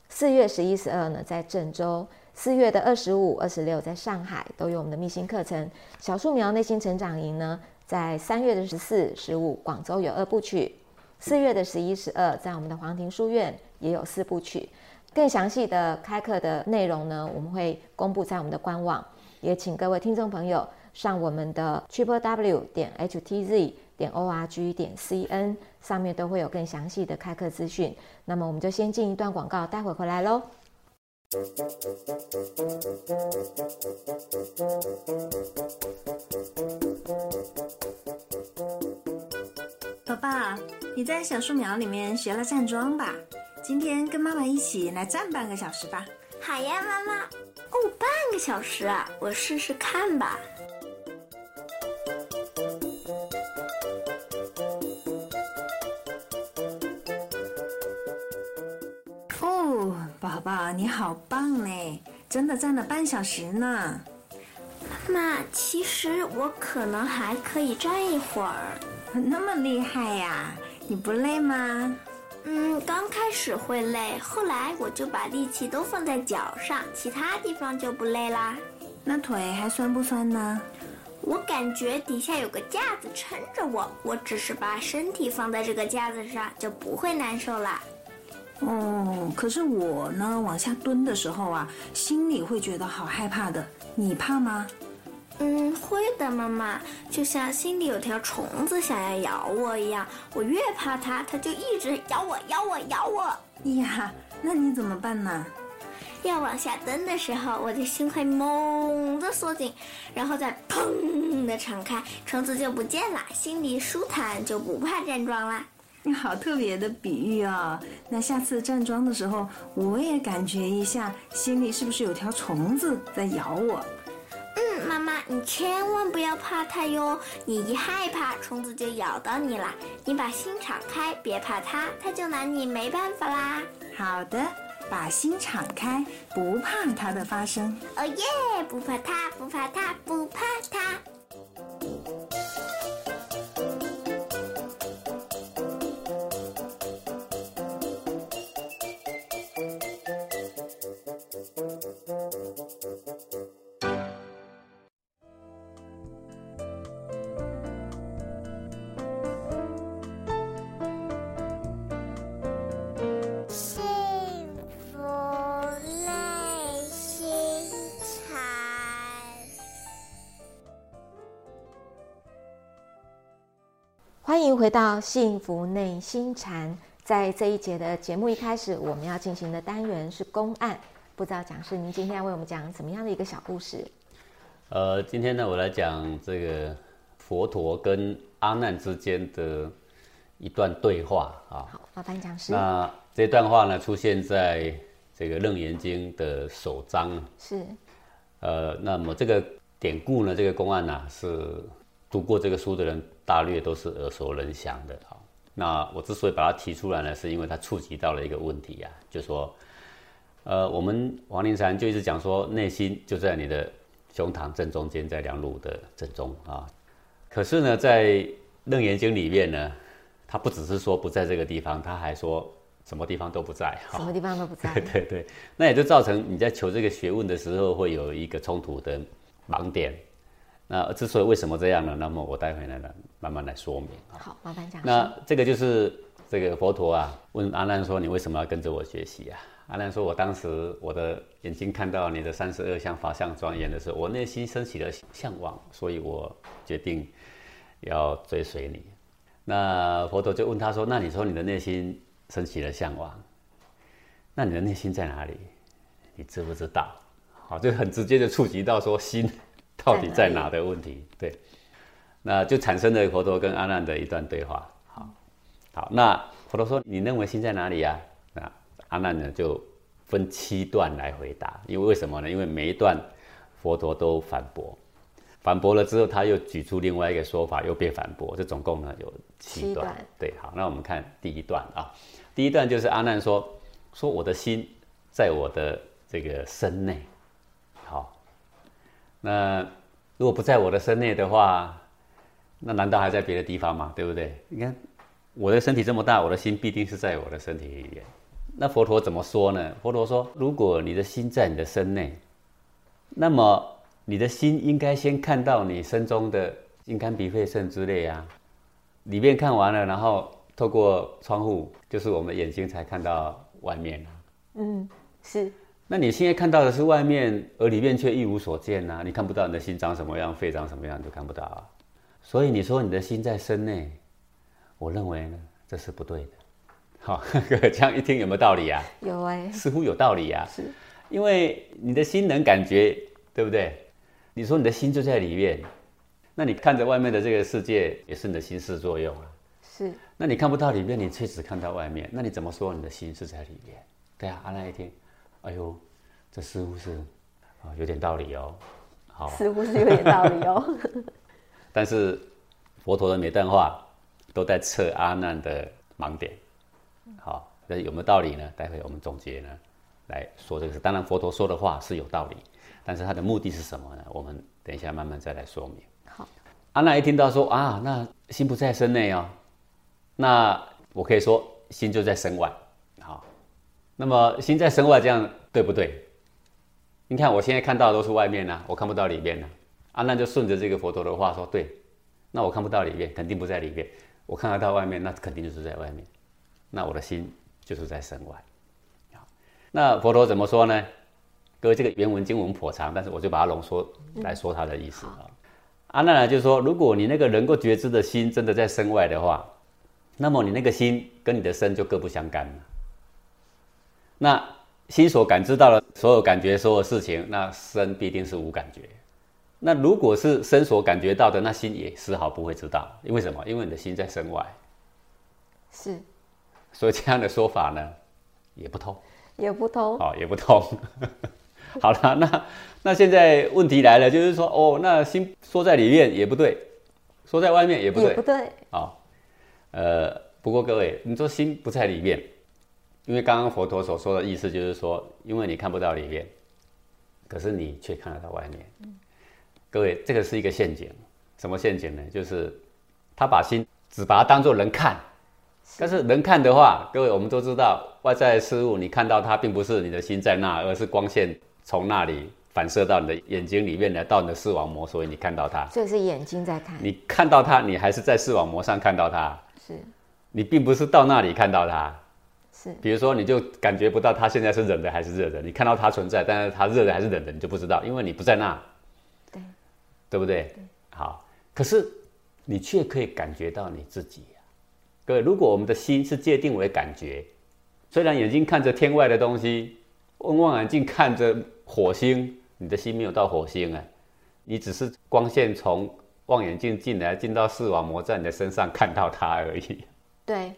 四月十一十二呢，在郑州；四月的二十五二十六，在上海都有我们的密心课程。小树苗内心成长营呢，在三月的十四十五，广州有二部曲。四月的十一、十二，在我们的黄庭书院也有四部曲。更详细的开课的内容呢，我们会公布在我们的官网，也请各位听众朋友上我们的 triple w 点 h t z 点 o r g 点 c n，上面都会有更详细的开课资讯。那么我们就先进一段广告，待会回来喽。宝宝，你在小树苗里面学了站桩吧？今天跟妈妈一起来站半个小时吧。好呀，妈妈。哦，半个小时啊，我试试看吧。宝宝你好棒嘞，真的站了半小时呢。妈妈，其实我可能还可以站一会儿。那么厉害呀！你不累吗？嗯，刚开始会累，后来我就把力气都放在脚上，其他地方就不累啦。那腿还酸不酸呢？我感觉底下有个架子撑着我，我只是把身体放在这个架子上，就不会难受啦。哦，可是我呢，往下蹲的时候啊，心里会觉得好害怕的。你怕吗？嗯，会的，妈妈。就像心里有条虫子想要咬我一样，我越怕它，它就一直咬我，咬我，咬我。呀，那你怎么办呢？要往下蹲的时候，我的心会猛地缩紧，然后再砰的敞开，虫子就不见了，心里舒坦，就不怕站桩啦。你 (laughs) 好特别的比喻啊！那下次站桩的时候，我也感觉一下，心里是不是有条虫子在咬我？嗯，妈妈，你千万不要怕它哟，你一害怕，虫子就咬到你啦。你把心敞开，别怕它，它就拿你没办法啦。好的。把心敞开，不怕它的发生。哦耶！不怕它，不怕它，不怕它。迎回到幸福内心禅。在这一节的节目一开始，我们要进行的单元是公案。不知道讲师您今天要为我们讲怎么样的一个小故事？呃，今天呢，我来讲这个佛陀跟阿难之间的一段对话啊。好，麻烦讲师。那这段话呢，出现在这个《楞严经》的首章。是。呃，那么这个典故呢，这个公案呢，是读过这个书的人。大略都是耳熟能详的啊。那我之所以把它提出来呢，是因为它触及到了一个问题啊，就说，呃，我们王林禅就一直讲说，内心就在你的胸膛正中间，在两乳的正中啊。可是呢，在《楞严经》里面呢，他不只是说不在这个地方，他还说什么地方都不在，什么地方都不在。(laughs) 对对对，那也就造成你在求这个学问的时候，会有一个冲突的盲点。那之所以为什么这样呢？那么我待会呢，慢慢来说明。好，麻烦讲。那这个就是这个佛陀啊，问阿难说：“你为什么要跟着我学习啊？”阿难说：“我当时我的眼睛看到你的三十二相法相庄严的时候，我内心升起了向往，所以我决定要追随你。”那佛陀就问他说：“那你说你的内心升起了向往，那你的内心在哪里？你知不知道？”好，就很直接的触及到说心。(laughs) 到底在哪的问题？对，那就产生了佛陀跟阿难的一段对话。好，好，那佛陀说：“你认为心在哪里呀？”那阿难呢就分七段来回答。因为为什么呢？因为每一段佛陀都反驳，反驳了之后，他又举出另外一个说法，又被反驳。这总共呢有七段。对，好，那我们看第一段啊。第一段就是阿难说：“说我的心在我的这个身内。”那如果不在我的身内的话，那难道还在别的地方吗？对不对？你看我的身体这么大，我的心必定是在我的身体里面。那佛陀怎么说呢？佛陀说：如果你的心在你的身内，那么你的心应该先看到你身中的心肝脾肺肾之类啊，里面看完了，然后透过窗户，就是我们的眼睛才看到外面嗯，是。那你现在看到的是外面，而里面却一无所见呐！你看不到你的心长什么样，肺长什么样，都看不到啊。所以你说你的心在身内，我认为呢，这是不对的。好，(laughs) 这样一听有没有道理啊？有哎，似乎有道理啊。是，因为你的心能感觉，对不对？你说你的心就在里面，那你看着外面的这个世界，也是你的心事作用啊。是。那你看不到里面，你却只看到外面，那你怎么说你的心是在里面？对啊，阿那一听。哎呦，这似乎是啊，有点道理哦。好，似乎是有点道理哦。(laughs) 但是佛陀的每段话都在测阿难的盲点。好，那有没有道理呢？待会我们总结呢来说这个事。当然，佛陀说的话是有道理，但是他的目的是什么呢？我们等一下慢慢再来说明。好，阿难一听到说啊，那心不在身内哦，那我可以说心就在身外。那么心在身外，这样对不对？你看我现在看到的都是外面呢，我看不到里面呢。阿难就顺着这个佛陀的话说：“对，那我看不到里面，肯定不在里面。我看得到外面，那肯定就是在外面。那我的心就是在身外。”好，那佛陀怎么说呢？各位，这个原文经文颇长，但是我就把它浓缩来说它的意思啊。阿难呢，就是说，如果你那个能够觉知的心真的在身外的话，那么你那个心跟你的身就各不相干了。那心所感知到的所有感觉、所有事情，那身必定是无感觉。那如果是身所感觉到的，那心也丝毫不会知道。因为什么？因为你的心在身外。是。所以这样的说法呢，也不通。也不通。哦，也不通。(laughs) 好了，那那现在问题来了，就是说，哦，那心说在里面也不对，说在外面也不对，也不对。好，呃，不过各位，你说心不在里面，因为刚刚佛陀所说的意思就是说，因为你看不到里面，可是你却看得到外面。各位，这个是一个陷阱。什么陷阱呢？就是他把心只把它当做人看，但是人看的话，各位我们都知道，外在事物你看到它，并不是你的心在那，而是光线。从那里反射到你的眼睛里面来，到你的视网膜，所以你看到它。这是眼睛在看。你看到它，你还是在视网膜上看到它。是。你并不是到那里看到它。是。比如说，你就感觉不到它现在是冷的还是热的。你看到它存在，但是它热的还是冷的，你就不知道，因为你不在那。对。对不对？对。好，可是你却可以感觉到你自己呀。各位，如果我们的心是界定为感觉，虽然眼睛看着天外的东西，用望远镜看着。火星，你的心没有到火星哎，你只是光线从望远镜进来，进到视网膜，在你的身上看到它而已。对。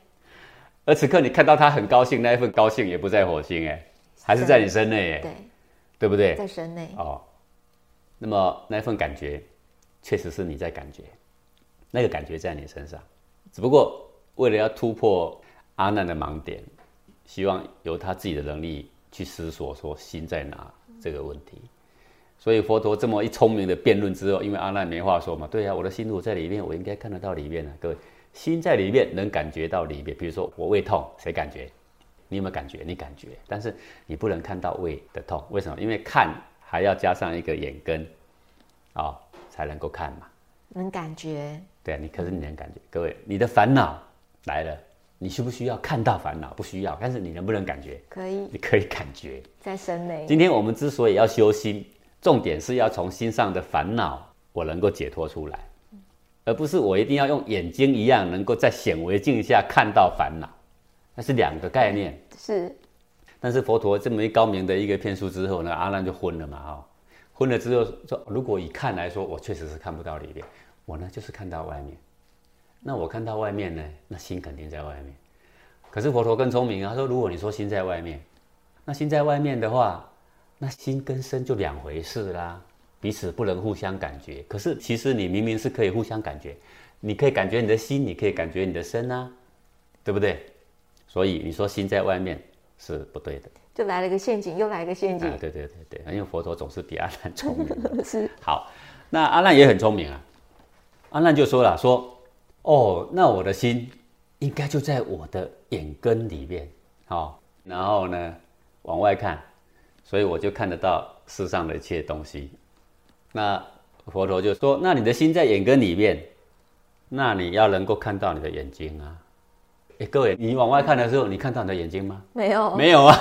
而此刻你看到他很高兴，那一份高兴也不在火星哎，还是在你身内哎。对。对不对？在身内。哦。那么那份感觉，确实是你在感觉，那个感觉在你身上，只不过为了要突破阿难的盲点，希望由他自己的能力去思索，说心在哪。这个问题，所以佛陀这么一聪明的辩论之后，因为阿难没话说嘛，对呀，我的心如果在里面，我应该看得到里面呢。各位，心在里面能感觉到里面，比如说我胃痛，谁感觉？你有没有感觉？你感觉，但是你不能看到胃的痛，为什么？因为看还要加上一个眼根，哦，才能够看嘛。能感觉？对啊，你可是你能感觉。各位，你的烦恼来了。你需不需要看到烦恼？不需要，但是你能不能感觉？可以，你可以感觉在身内。今天我们之所以要修心，重点是要从心上的烦恼，我能够解脱出来，而不是我一定要用眼睛一样，能够在显微镜下看到烦恼，那是两个概念。是，但是佛陀这么一高明的一个骗术之后呢，阿难就昏了嘛，哈，昏了之后说，如果以看来说，我确实是看不到里面，我呢就是看到外面。那我看到外面呢，那心肯定在外面。可是佛陀更聪明啊，他说：如果你说心在外面，那心在外面的话，那心跟身就两回事啦，彼此不能互相感觉。可是其实你明明是可以互相感觉，你可以感觉你的心，你可以感觉你的身啊，对不对？所以你说心在外面是不对的。就来了一个陷阱，又来一个陷阱。对对对对，因为佛陀总是比阿难聪明。(laughs) 是。好，那阿难也很聪明啊，阿难就说了说。哦，那我的心应该就在我的眼根里面，好，然后呢往外看，所以我就看得到世上的一切东西。那佛陀就说：“那你的心在眼根里面，那你要能够看到你的眼睛啊。”哎，各位，你往外看的时候，你看到你的眼睛吗？没有，没有啊，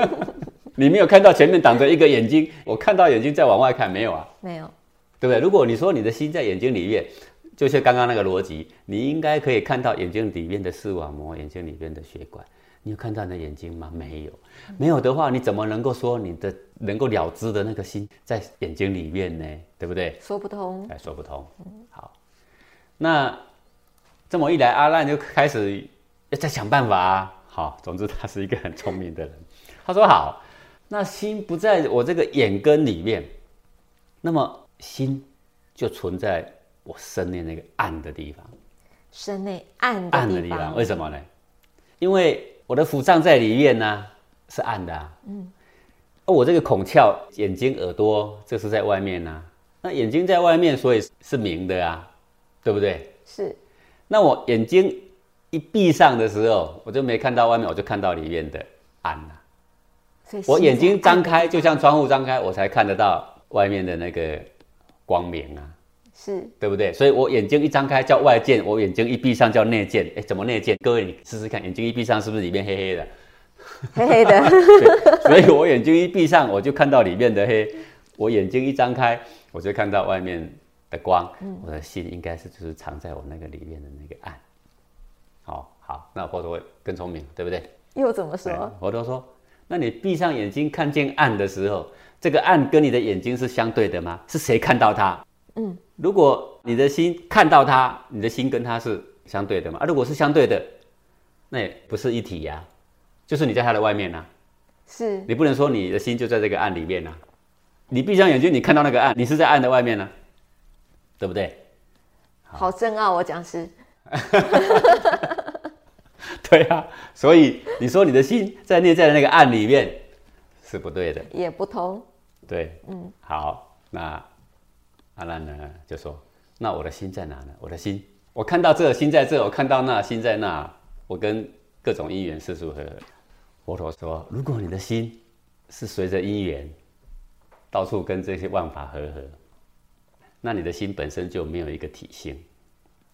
(laughs) 你没有看到前面挡着一个眼睛，我看到眼睛在往外看，没有啊？没有，对不对？如果你说你的心在眼睛里面。就像刚刚那个逻辑，你应该可以看到眼睛里面的视网膜，眼睛里面的血管。你有看到你的眼睛吗？没有，没有的话，你怎么能够说你的能够了知的那个心在眼睛里面呢？对不对？说不通，哎，说不通。好，那这么一来，阿难就开始要再想办法啊。好，总之他是一个很聪明的人。他说：“好，那心不在我这个眼根里面，那么心就存在。”我身内那个暗的地方，身内暗暗的地方，为什么呢？因为我的腹脏在里面呢，是暗的。嗯，我这个孔窍、眼睛、耳朵，这是在外面呢。那眼睛在外面，所以是明的啊，对不对？是。那我眼睛一闭上的时候，我就没看到外面，我就看到里面的暗了。我眼睛张开，就像窗户张开，我才看得到外面的那个光明啊。是对不对？所以我眼睛一张开叫外见，我眼睛一闭上叫内见。哎，怎么内见？各位你试试看，眼睛一闭上是不是里面黑黑的？黑黑的，(laughs) 所以我眼睛一闭上，我就看到里面的黑；我眼睛一张开，我就看到外面的光。我的心应该是就是藏在我那个里面的那个暗。好好，那佛陀更聪明，对不对？又怎么说？佛陀说：“那你闭上眼睛看见暗的时候，这个暗跟你的眼睛是相对的吗？是谁看到它？嗯，如果你的心看到它，你的心跟它是相对的嘛？啊，如果是相对的，那也不是一体呀，就是你在它的外面呐。是你不能说你的心就在这个暗里面呐。你闭上眼睛，你看到那个暗，你是在暗的外面呢，对不对？好深奥，我讲师。(laughs) 对啊，所以你说你的心在内在的那个暗里面是不对的，也不通。对，嗯，好，那阿难呢就说：“那我的心在哪呢？我的心，我看到这心在这，我看到那心在那，我跟各种因缘世俗合。”佛陀说：“如果你的心是随着因缘到处跟这些万法合合，那你的心本身就没有一个体性。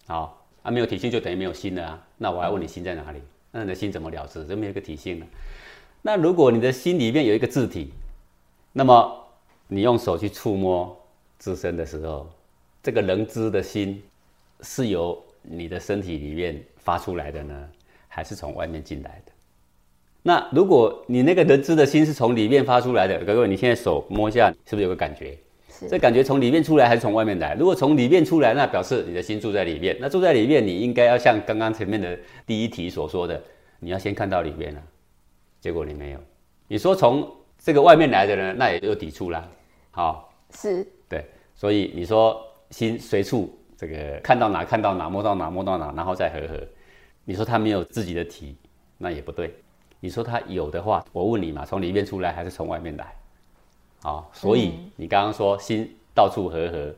好。”啊，没有体性就等于没有心了啊！那我还问你心在哪里？那你的心怎么了知？就没有一个体性了。那如果你的心里面有一个字体，那么你用手去触摸自身的时候，这个人知的心是由你的身体里面发出来的呢，还是从外面进来的？那如果你那个人知的心是从里面发出来的，各位，你现在手摸一下，是不是有个感觉？这感觉从里面出来还是从外面来？如果从里面出来，那表示你的心住在里面。那住在里面，你应该要像刚刚前面的第一题所说的，你要先看到里面了。结果你没有，你说从这个外面来的呢，那也有抵触啦。好，是，对，所以你说心随处这个看到哪看到哪，摸到哪摸到哪，然后再合合。你说他没有自己的体，那也不对。你说他有的话，我问你嘛，从里面出来还是从外面来？好，所以你刚刚说心到处合合，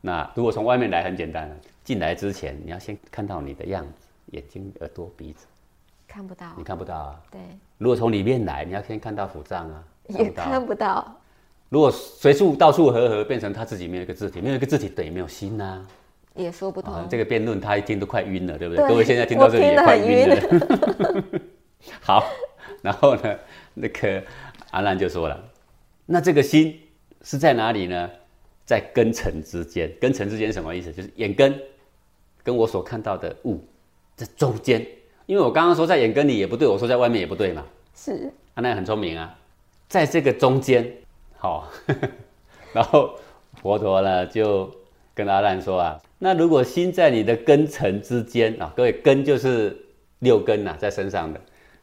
那如果从外面来很简单了，进来之前你要先看到你的样子，眼睛、耳朵、鼻子，看不到，你看不到啊。对，如果从里面来，你要先看到腹脏啊，也看不到。如果随处到处合合，变成他自己没有一个字体，没有一个字体等于没有心呐，也说不通。这个辩论他一听都快晕了，对不对？各位现在听到这里也快晕了。(laughs) (laughs) 好，然后呢，那个阿兰就说了。那这个心是在哪里呢？在根尘之间。根尘之间什么意思？就是眼根跟我所看到的物这中间。因为我刚刚说在眼根里也不对，我说在外面也不对嘛。是。阿难很聪明啊，在这个中间，好。(laughs) 然后佛陀呢就跟阿难说啊，那如果心在你的根尘之间啊，各位根就是六根呐，在身上的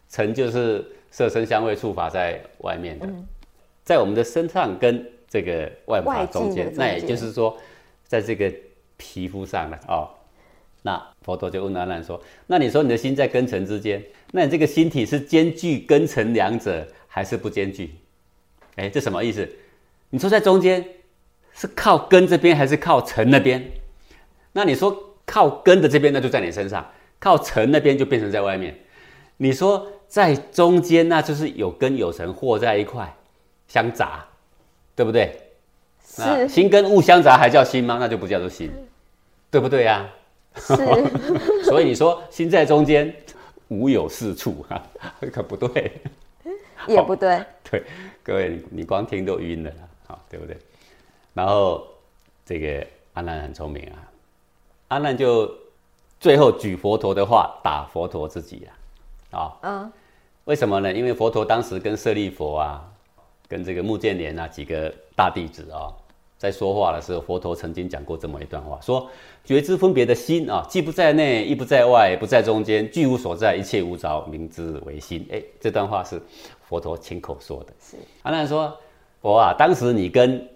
尘就是色身香味触法在外面的。在我们的身上跟这个外法中间，那也就是说，在这个皮肤上了哦。那佛陀就问阿难说：“那你说你的心在根尘之间，那你这个心体是兼具根尘两者，还是不兼具？”哎，这什么意思？你说在中间是靠根这边，还是靠尘那边？那你说靠根的这边，那就在你身上；靠尘那边就变成在外面。你说在中间，那就是有根有尘和在一块。相杂，对不对？是心跟物相杂还叫心吗？那就不叫做心，对不对呀？是。(laughs) 所以你说心在中间，无有是处啊，(laughs) 可不对。也不对。(laughs) 对，各位你你光听都晕了，好，对不对？然后这个阿难很聪明啊，阿难就最后举佛陀的话打佛陀自己啊，啊，嗯，为什么呢？因为佛陀当时跟舍利佛啊。跟这个穆建连啊几个大弟子啊，在说话的时候，佛陀曾经讲过这么一段话：说觉知分别的心啊，既不在内，亦不在外，不在中间，具无所在，一切无着，名之为心。哎，这段话是佛陀亲口说的。是阿难说：佛啊，当时你跟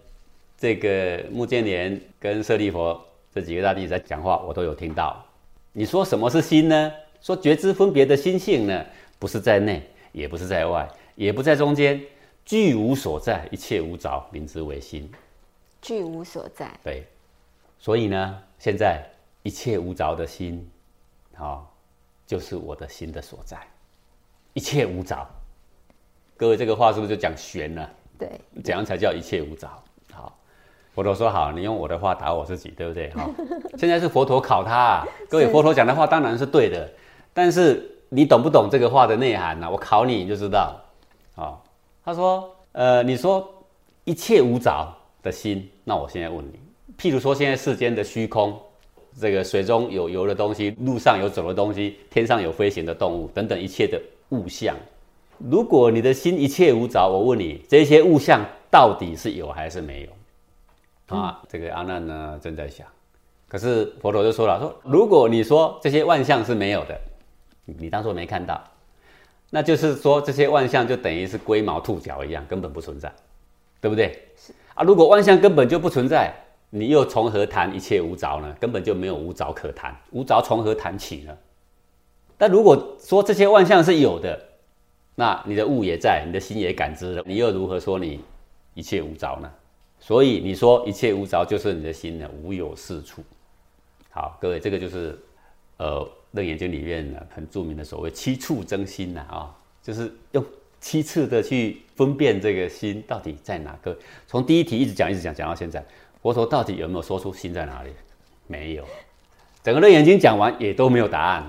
这个目犍连、跟舍利佛这几个大弟子在讲话，我都有听到。你说什么是心呢？说觉知分别的心性呢，不是在内，也不是在外，也不在中间。具无所在，一切无着，名之为心。具无所在，对。所以呢，现在一切无着的心，好，就是我的心的所在。一切无着，各位这个话是不是就讲玄了？对。怎样才叫一切无着？好，佛陀说好，你用我的话打我自己，对不对？好，现在是佛陀考他。(laughs) 各位，佛陀讲的话当然是对的，但是你懂不懂这个话的内涵呢、我考你，你就知道。哦，他说，呃，你说一切无着的心，那我现在问你，譬如说现在世间的虚空，这个水中有游的东西，路上有走的东西，天上有飞行的动物等等一切的物象，如果你的心一切无着，我问你，这些物象到底是有还是没有？啊，这个阿难呢正在想，可是佛陀就说了，说如果你说这些万象是没有的，你你当做没看到，那就是说这些万象就等于是龟毛兔角一样，根本不存在，对不对？啊，如果万象根本就不存在，你又从何谈一切无着呢？根本就没有无着可谈，无着从何谈起呢？但如果说这些万象是有的，那你的物也在，你的心也感知了，你又如何说你一切无着呢？所以你说一切无着，就是你的心呢无有是处。好，各位，这个就是呃《楞严经》里面呢很著名的所谓七处真心呐啊、就是用七次的去分辨这个心到底在哪个。从第一题一直讲一直讲讲到现在，佛陀到底有没有说出心在哪里？没有，整个《楞严经》讲完也都没有答案，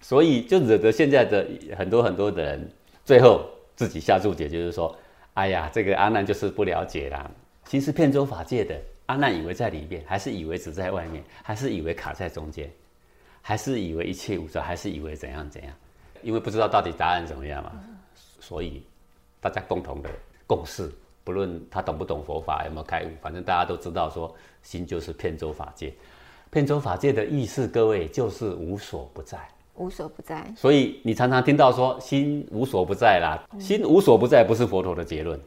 所以就惹得现在的很多很多的人最后自己下注解，就是说，哎呀，这个阿难就是不了解啦，其实片周法界的，阿难以为在里面，还是以为只在外面，还是以为卡在中间，还是以为一切无常，还是以为怎样怎样，因为不知道到底答案怎么样嘛，所以大家共同的共识，不论他懂不懂佛法，有没有开悟，反正大家都知道说，心就是片周法界。片周法界的意思，各位就是无所不在。无所不在。所以你常常听到说心无所不在啦，心无所不在不是佛陀的结论，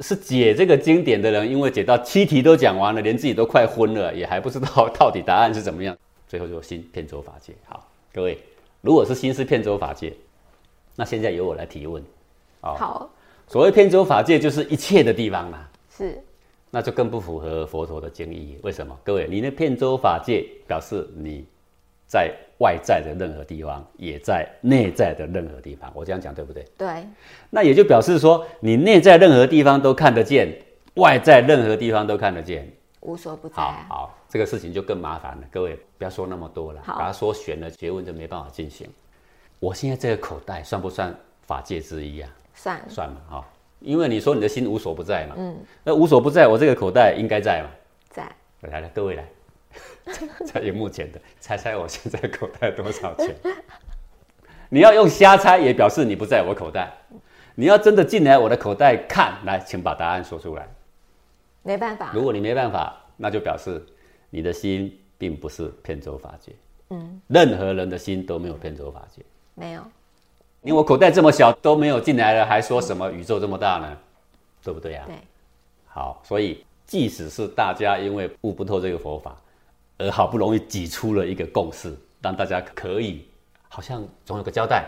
是解这个经典的人，因为解到七题都讲完了，连自己都快昏了，也还不知道 (laughs) 到底答案是怎么样，最后就心骗走法界。好，各位，如果是心是骗走法界，那现在由我来提问。哦，好，所谓骗走法界就是一切的地方啦。是那就更不符合佛陀的经义。为什么？各位，你那遍周法界表示你在外在的任何地方，也在内在的任何地方。我这样讲对不对？对，那也就表示说，你内在任何地方都看得见，外在任何地方都看得见。无所不在好啊。好，这个事情就更麻烦了。各位不要说那么多了，好把它说悬了，学问就没办法进行。我现在这个口袋算不算法界之一啊？算算嘛，哈、因为你说你的心无所不在嘛，嗯，那无所不在，我这个口袋应该在嘛。在，来来，各位来，(laughs) 在荧幕前的，猜猜我现在口袋多少钱？(laughs) 你要用瞎猜，也表示你不在我口袋。你要真的进来我的口袋看，来，请把答案说出来。没办法如。果你没办法，那就表示你的心并不是遍周法界。嗯，任何人的心都没有遍周法界。没有，因为我口袋这么小都没有进来了，还说什么宇宙这么大呢？对不对呀、对，好，所以即使是大家因为悟不透这个佛法，而好不容易挤出了一个共识，让大家可以好像总有个交代，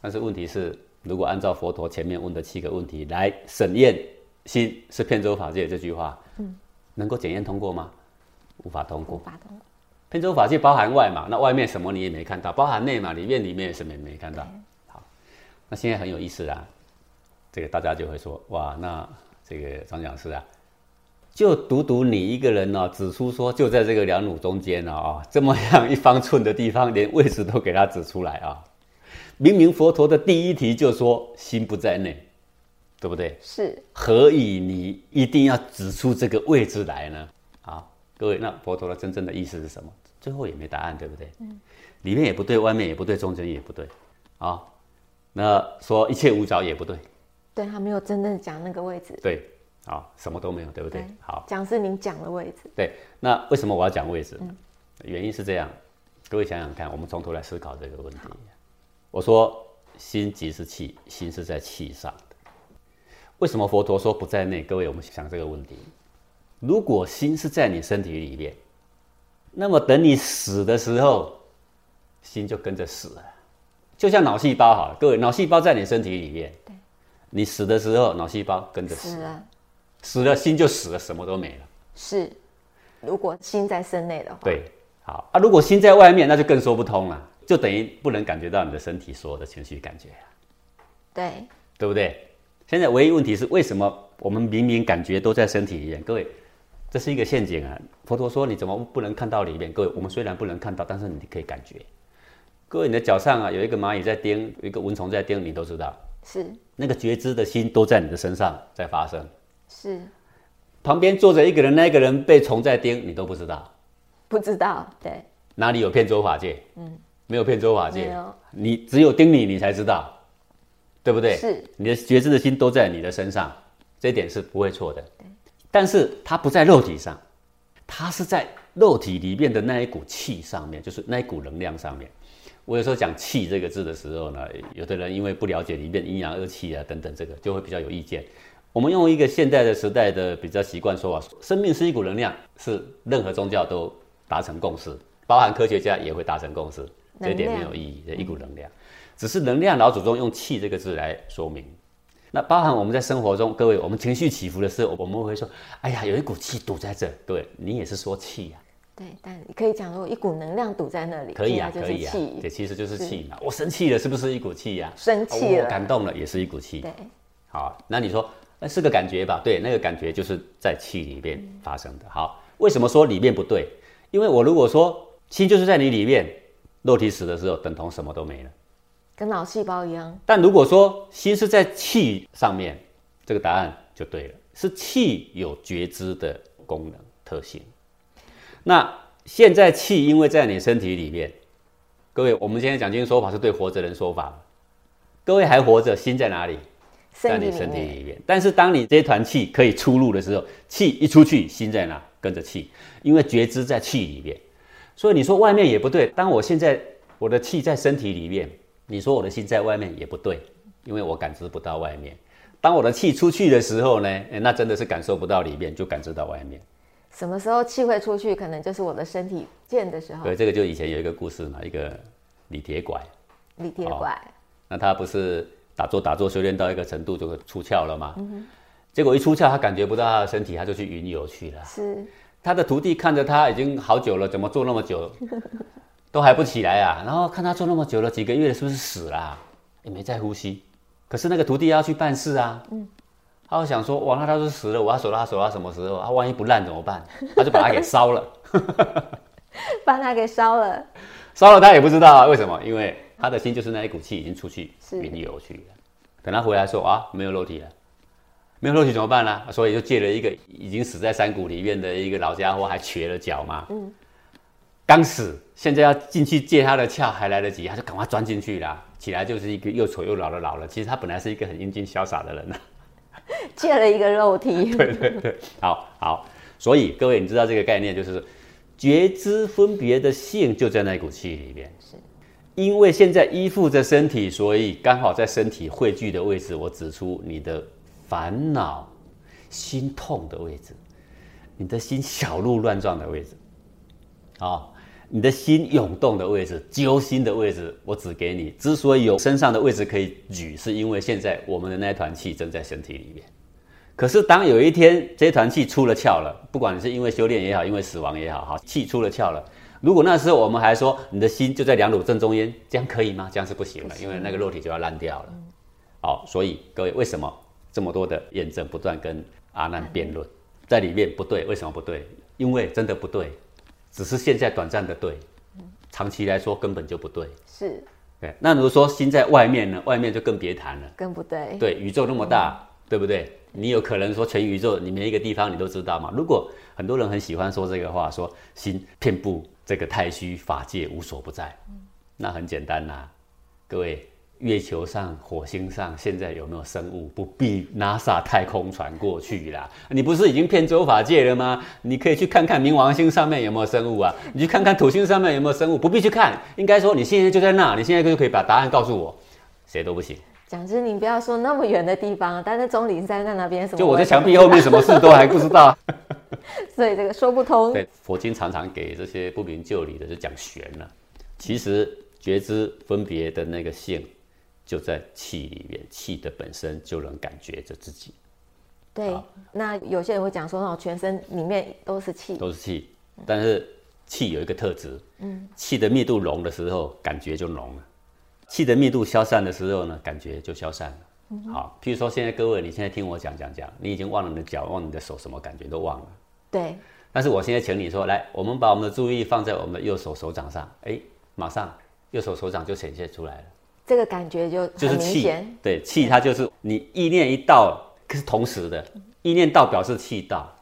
但是问题是，如果按照佛陀前面问的七个问题来审验“心是遍周法界”这句话，嗯，能够检验通过吗？无法通过。无法通过。遍周法界包含外嘛，那外面什么你也没看到，包含内嘛，里面里面什么也没看到。好，那现在很有意思啊，这个大家就会说，哇，那这个张讲师啊，就独独你一个人呢、指出说就在这个两乳中间呢啊，这么样一方寸的地方，连位置都给他指出来啊。明明佛陀的第一题就说心不在内，对不对？是何以你一定要指出这个位置来呢？啊，各位，那佛陀的真正的意思是什么？最后也没答案，对不对？嗯里面也不对，外面也不对，中间也不对。啊，那说一切无着也不对，对他没有真正讲那个位置。对，啊，什么都没有，对不对？对好，讲是您讲的位置。对，那为什么我要讲位置？原因是这样，各位想想看，我们从头来思考这个问题。我说心即是气，心是在气上的。为什么佛陀说不在内？各位，我们想这个问题：如果心是在你身体里面，那么等你死的时候，心就跟着死了。就像脑细胞好了，各位，脑细胞在你身体里面，对，你死的时候，脑细胞跟着死，死了，死了心就死了，什么都没了。是。如果心在身内的话，，对，好啊，如果心在外面，那就更说不通了，就等于不能感觉到你的身体所有的情绪感觉啊对，对不对？现在唯一问题是，为什么我们明明感觉都在身体里面？各位，这是一个陷阱啊！佛陀说你怎么不能看到里面？各位，我们虽然不能看到，但是你可以感觉。各位，你的脚上啊有一个蚂蚁在叮，有一个蚊虫在叮，你都知道，是那个觉知的心都在你的身上在发生。是，旁边坐着一个人，那个人被虫在叮，你都不知道，不知道，对，哪里有骗周法界？嗯，没有骗周法界，你只有叮你，你才知道，对不对？是你的觉知的心都在你的身上，这一点是不会错的。但是它不在肉体上，它是在肉体里面的那一股气上面，就是那一股能量上面。我有时候讲“气”这个字的时候呢，有的人因为不了解里面阴阳二气啊等等，这个就会比较有意见。我们用一个现代的时代的比较习惯说法，生命是一股能量，是任何宗教都达成共识，包含科学家也会达成共识，这一点没有意义的一股能量，只是能量老祖宗用“气”这个字来说明。那包含我们在生活中，各位，我们情绪起伏的时候，我们会说：“哎呀，有一股气堵在这。”各位，你也是说气呀、对，但可以讲说一股能量堵在那里，可以啊，可以啊，对其实就是气嘛。我生气了，是不是一股气呀、生气了我感动了，也是一股气。对，好，那你说，那是个感觉吧？对，那个感觉就是在气里面发生的。好，为什么说里面不对？因为我如果说心就是在你里面，肉体死的时候，等同什么都没了。跟脑细胞一样，但如果说心是在气上面，这个答案就对了，是气有觉知的功能特性。那现在气因为在你身体里面，各位，我们今天讲经说法是对活着人说法，各位还活着，心在哪里？在你身体里面。但是当你这团气可以出入的时候，气一出去，心在哪？跟着气，因为觉知在气里面。所以你说外面也不对。当我现在我的气在身体里面，你说我的心在外面也不对，因为我感知不到外面。当我的气出去的时候呢，诶那真的是感受不到里面，就感知到外面。什么时候气会出去，可能就是我的身体见的时候对，，这个就以前有一个故事嘛，一个李铁拐，李铁拐，那他不是打坐打坐修炼到一个程度就会出窍了吗？结果一出窍，他感觉不到他的身体，他就去云游去了。是他的徒弟看着他已经好久了，怎么坐那么久，(laughs) 都还不起来啊？然后看他坐那么久了，几个月，是不是死了啊、也没在呼吸。可是那个徒弟要去办事啊，他会想说，哇，那他是死了，我要守他守到什么时候？他万一不烂怎么办？他就把他给烧了，(laughs) 把他给烧了，(laughs) 烧了他也不知道啊，为什么？因为他的心就是那一股气已经出去是云游去了。等他回来说啊，没有肉体了。没有肉体怎么办呢？所以就借了一个已经死在山谷里面的一个老家伙，还瘸了脚嘛。嗯，刚死，现在要进去借他的窍还来得及，他就赶快钻进去啦。起来就是一个又丑又老的老了。其实他本来是一个很英俊潇洒的人呐。借了一个肉体，(laughs) 对对对，好好。所以各位，你知道这个概念就是觉知分别的性就在那股气里面。是，因为现在依附着身体，所以刚好在身体汇聚的位置，我指出你的烦恼、心痛的位置，你的心小鹿乱撞的位置，啊、你的心涌动的位置、揪心的位置，我指给你。之所以有身上的位置可以举，是因为现在我们的那团气正在身体里面。可是当有一天这团气出了窍了，不管你是因为修炼也好，因为死亡也好，哈气出了窍了。如果那时候我们还说你的心就在两乳正中间，这样可以吗？这样是不行的，因为那个肉体就要烂掉了。好，所以各位为什么这么多的验证不断跟阿难辩论，在里面不对，为什么不对？因为真的不对，只是现在短暂的对，长期来说根本就不对。是对，那如果说心在外面呢？外面就更别谈了。更不对，对，宇宙那么大，对不对？你有可能说全宇宙，你每一个地方你都知道嘛？如果很多人很喜欢说这个话，说心遍布这个太虚法界，无所不在，那很简单啦、各位，月球上、火星上现在有没有生物？不必 NASA 太空船过去啦。你不是已经骗周法界了吗？你可以去看看冥王星上面有没有生物啊？你去看看土星上面有没有生物？不必去看，应该说你现在就在那，你现在就可以把答案告诉我，谁都不行。讲师，你不要说那么远的地方，但是钟离山在那边，什么就我在墙壁后面，什么事都还不知道。(laughs) (laughs) 所以这个说不通。对，佛经常常给这些不明就里的就讲玄了。其实觉知分别的那个性，就在气里面，气的本身就能感觉着自己，对，那有些人会讲说，哦，全身里面都是气，都是气。但是气有一个特质，嗯，气的密度浓的时候，感觉就浓了；气的密度消散的时候呢，感觉就消散了。好，譬如说现在各位，你现在听我讲讲讲，你已经忘了你的脚，忘了你的手，什么感觉都忘了。对，但是我现在请你说，来，我们把我们的注意力放在我们的右手手掌上，哎，马上右手手掌就显现出来了，这个感觉就就是气对，气它就是你意念一到可是同时的，意念到表示气到，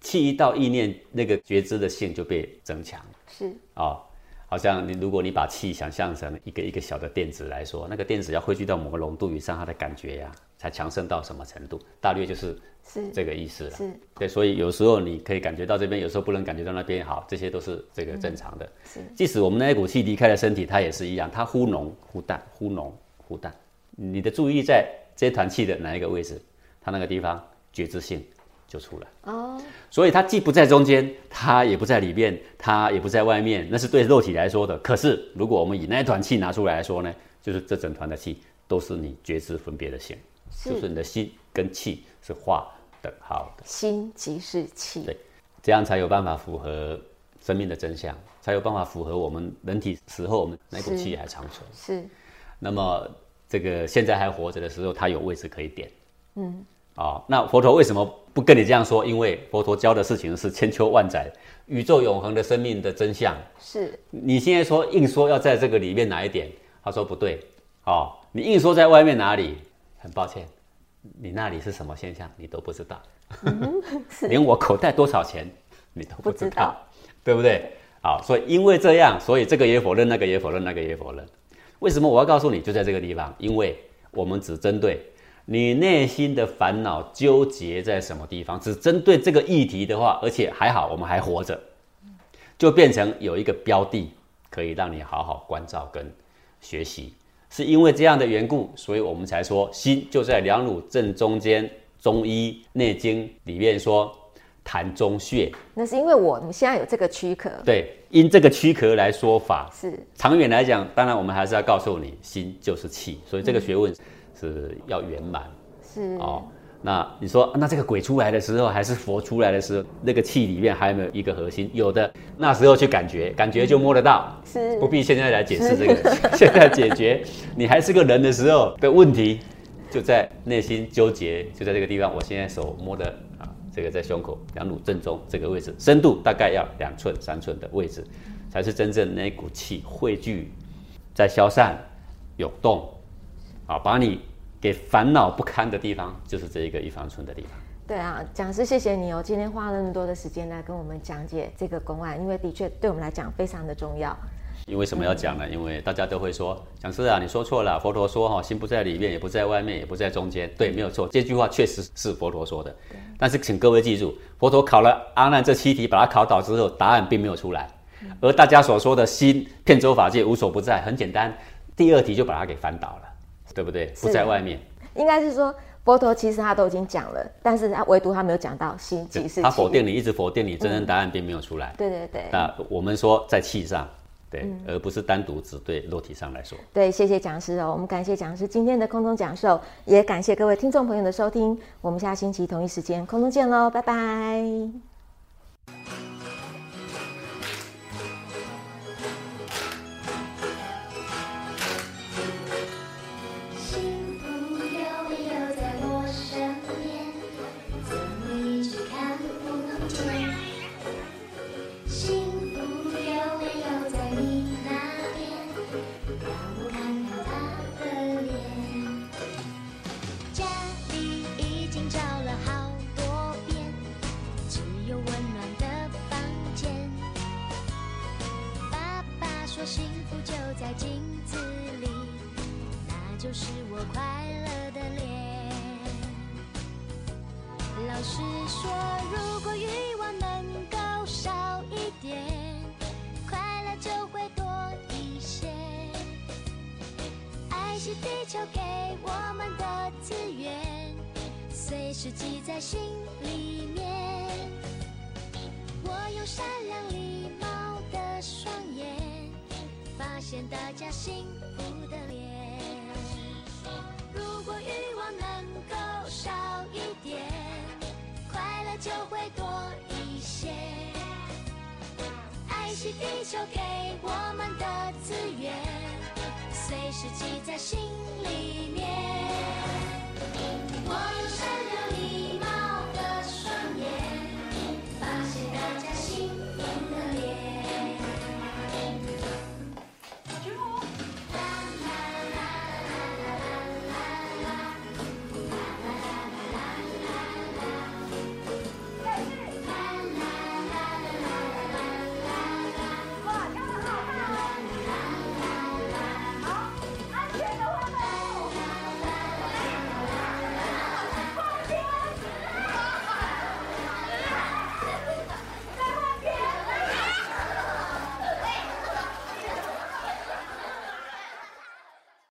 气一到意念那个觉知的性就被增强。是。哦，好像你如果你把气想象成一个一个小的电子来说，那个电子要汇聚到某个浓度以上，它的感觉呀、才强盛到什么程度，大略就是是这个意思了。是对，所以有时候你可以感觉到这边，有时候不能感觉到那边。好，这些都是这个正常的。是即使我们那一股气离开了身体，它也是一样，它忽浓忽淡，忽浓忽淡。你的注意力在这团气的哪一个位置，它那个地方觉知性就出来。哦，所以它既不在中间，它也不在里面，它也不在外面，那是对肉体来说的。可是如果我们以那一团气拿出来说呢，就是这整团的气都是你觉知分别的心，就是是你的心跟气是画等号的，心即是气。对这样才有办法符合生命的真相，才有办法符合我们人体死后我们那股是气还长存。是那么这个现在还活着的时候，它有位置可以点。嗯，哦，那佛陀为什么不跟你这样说？因为佛陀教的事情是千秋万载、宇宙永恒的生命的真相。是你现在说硬说要在这个里面哪一点，他说不对。哦，你硬说在外面哪里，很抱歉，你那里是什么现象，你都不知道，连我口袋多少钱你都不知道，不知道对不对？好，所以因为这样，所以这个也否认，那个也否认，那个也否认。为什么我要告诉你就在这个地方？因为我们只针对你内心的烦恼纠结在什么地方，只针对这个议题的话，而且还好我们还活着，就变成有一个标的可以让你好好关照跟学习。是因为这样的缘故，所以我们才说心就在两乳正中间。中医《内经》里面说痰中穴，那是因为我们现在有这个躯壳。对，因这个躯壳来说法，是长远来讲，当然我们还是要告诉你，心就是气，所以这个学问是要圆满、是哦。那你说，那这个鬼出来的时候，还是佛出来的时候，那个气里面还有没有一个核心？有的，那时候去感觉，感觉就摸得到，是不必现在来解释这个，(laughs) 现在解决。你还是个人的时候的问题，就在内心纠结，就在这个地方。我现在手摸的啊，这个在胸口两乳正中这个位置，深度大概要两寸三寸的位置，才是真正那股气汇聚在消散涌动，啊，把你给烦恼不堪的地方，就是这一个一方村的地方。对啊，讲师谢谢你哦，今天花了那么多的时间来跟我们讲解这个公案，因为的确对我们来讲非常的重要。因为什么要讲呢？因为大家都会说，讲师啊，你说错了。佛陀说哈，心不在里面，也不在外面，也不在中间。对，没有错，这句话确实是佛陀说的。但是请各位记住，佛陀考了阿难这七题，把它考倒之后，答案并没有出来。而大家所说的心遍周法界无所不在，很简单，第二题就把它给翻倒了，对不对？不在外面，应该是说佛陀其实他都已经讲了，但是他唯独他没有讲到心即是他否定你，一直否定你，真正答案并没有出来。对对对那我们说在气上，对，而不是单独只对肉体上来说。对，谢谢讲师哦，我们感谢讲师今天的空中讲授，也感谢各位听众朋友的收听，我们下星期同一时间空中见喽，拜拜。大家幸福的脸。如果欲望能够少一点，快乐就会多一些。爱惜地球给我们的资源，随时记在心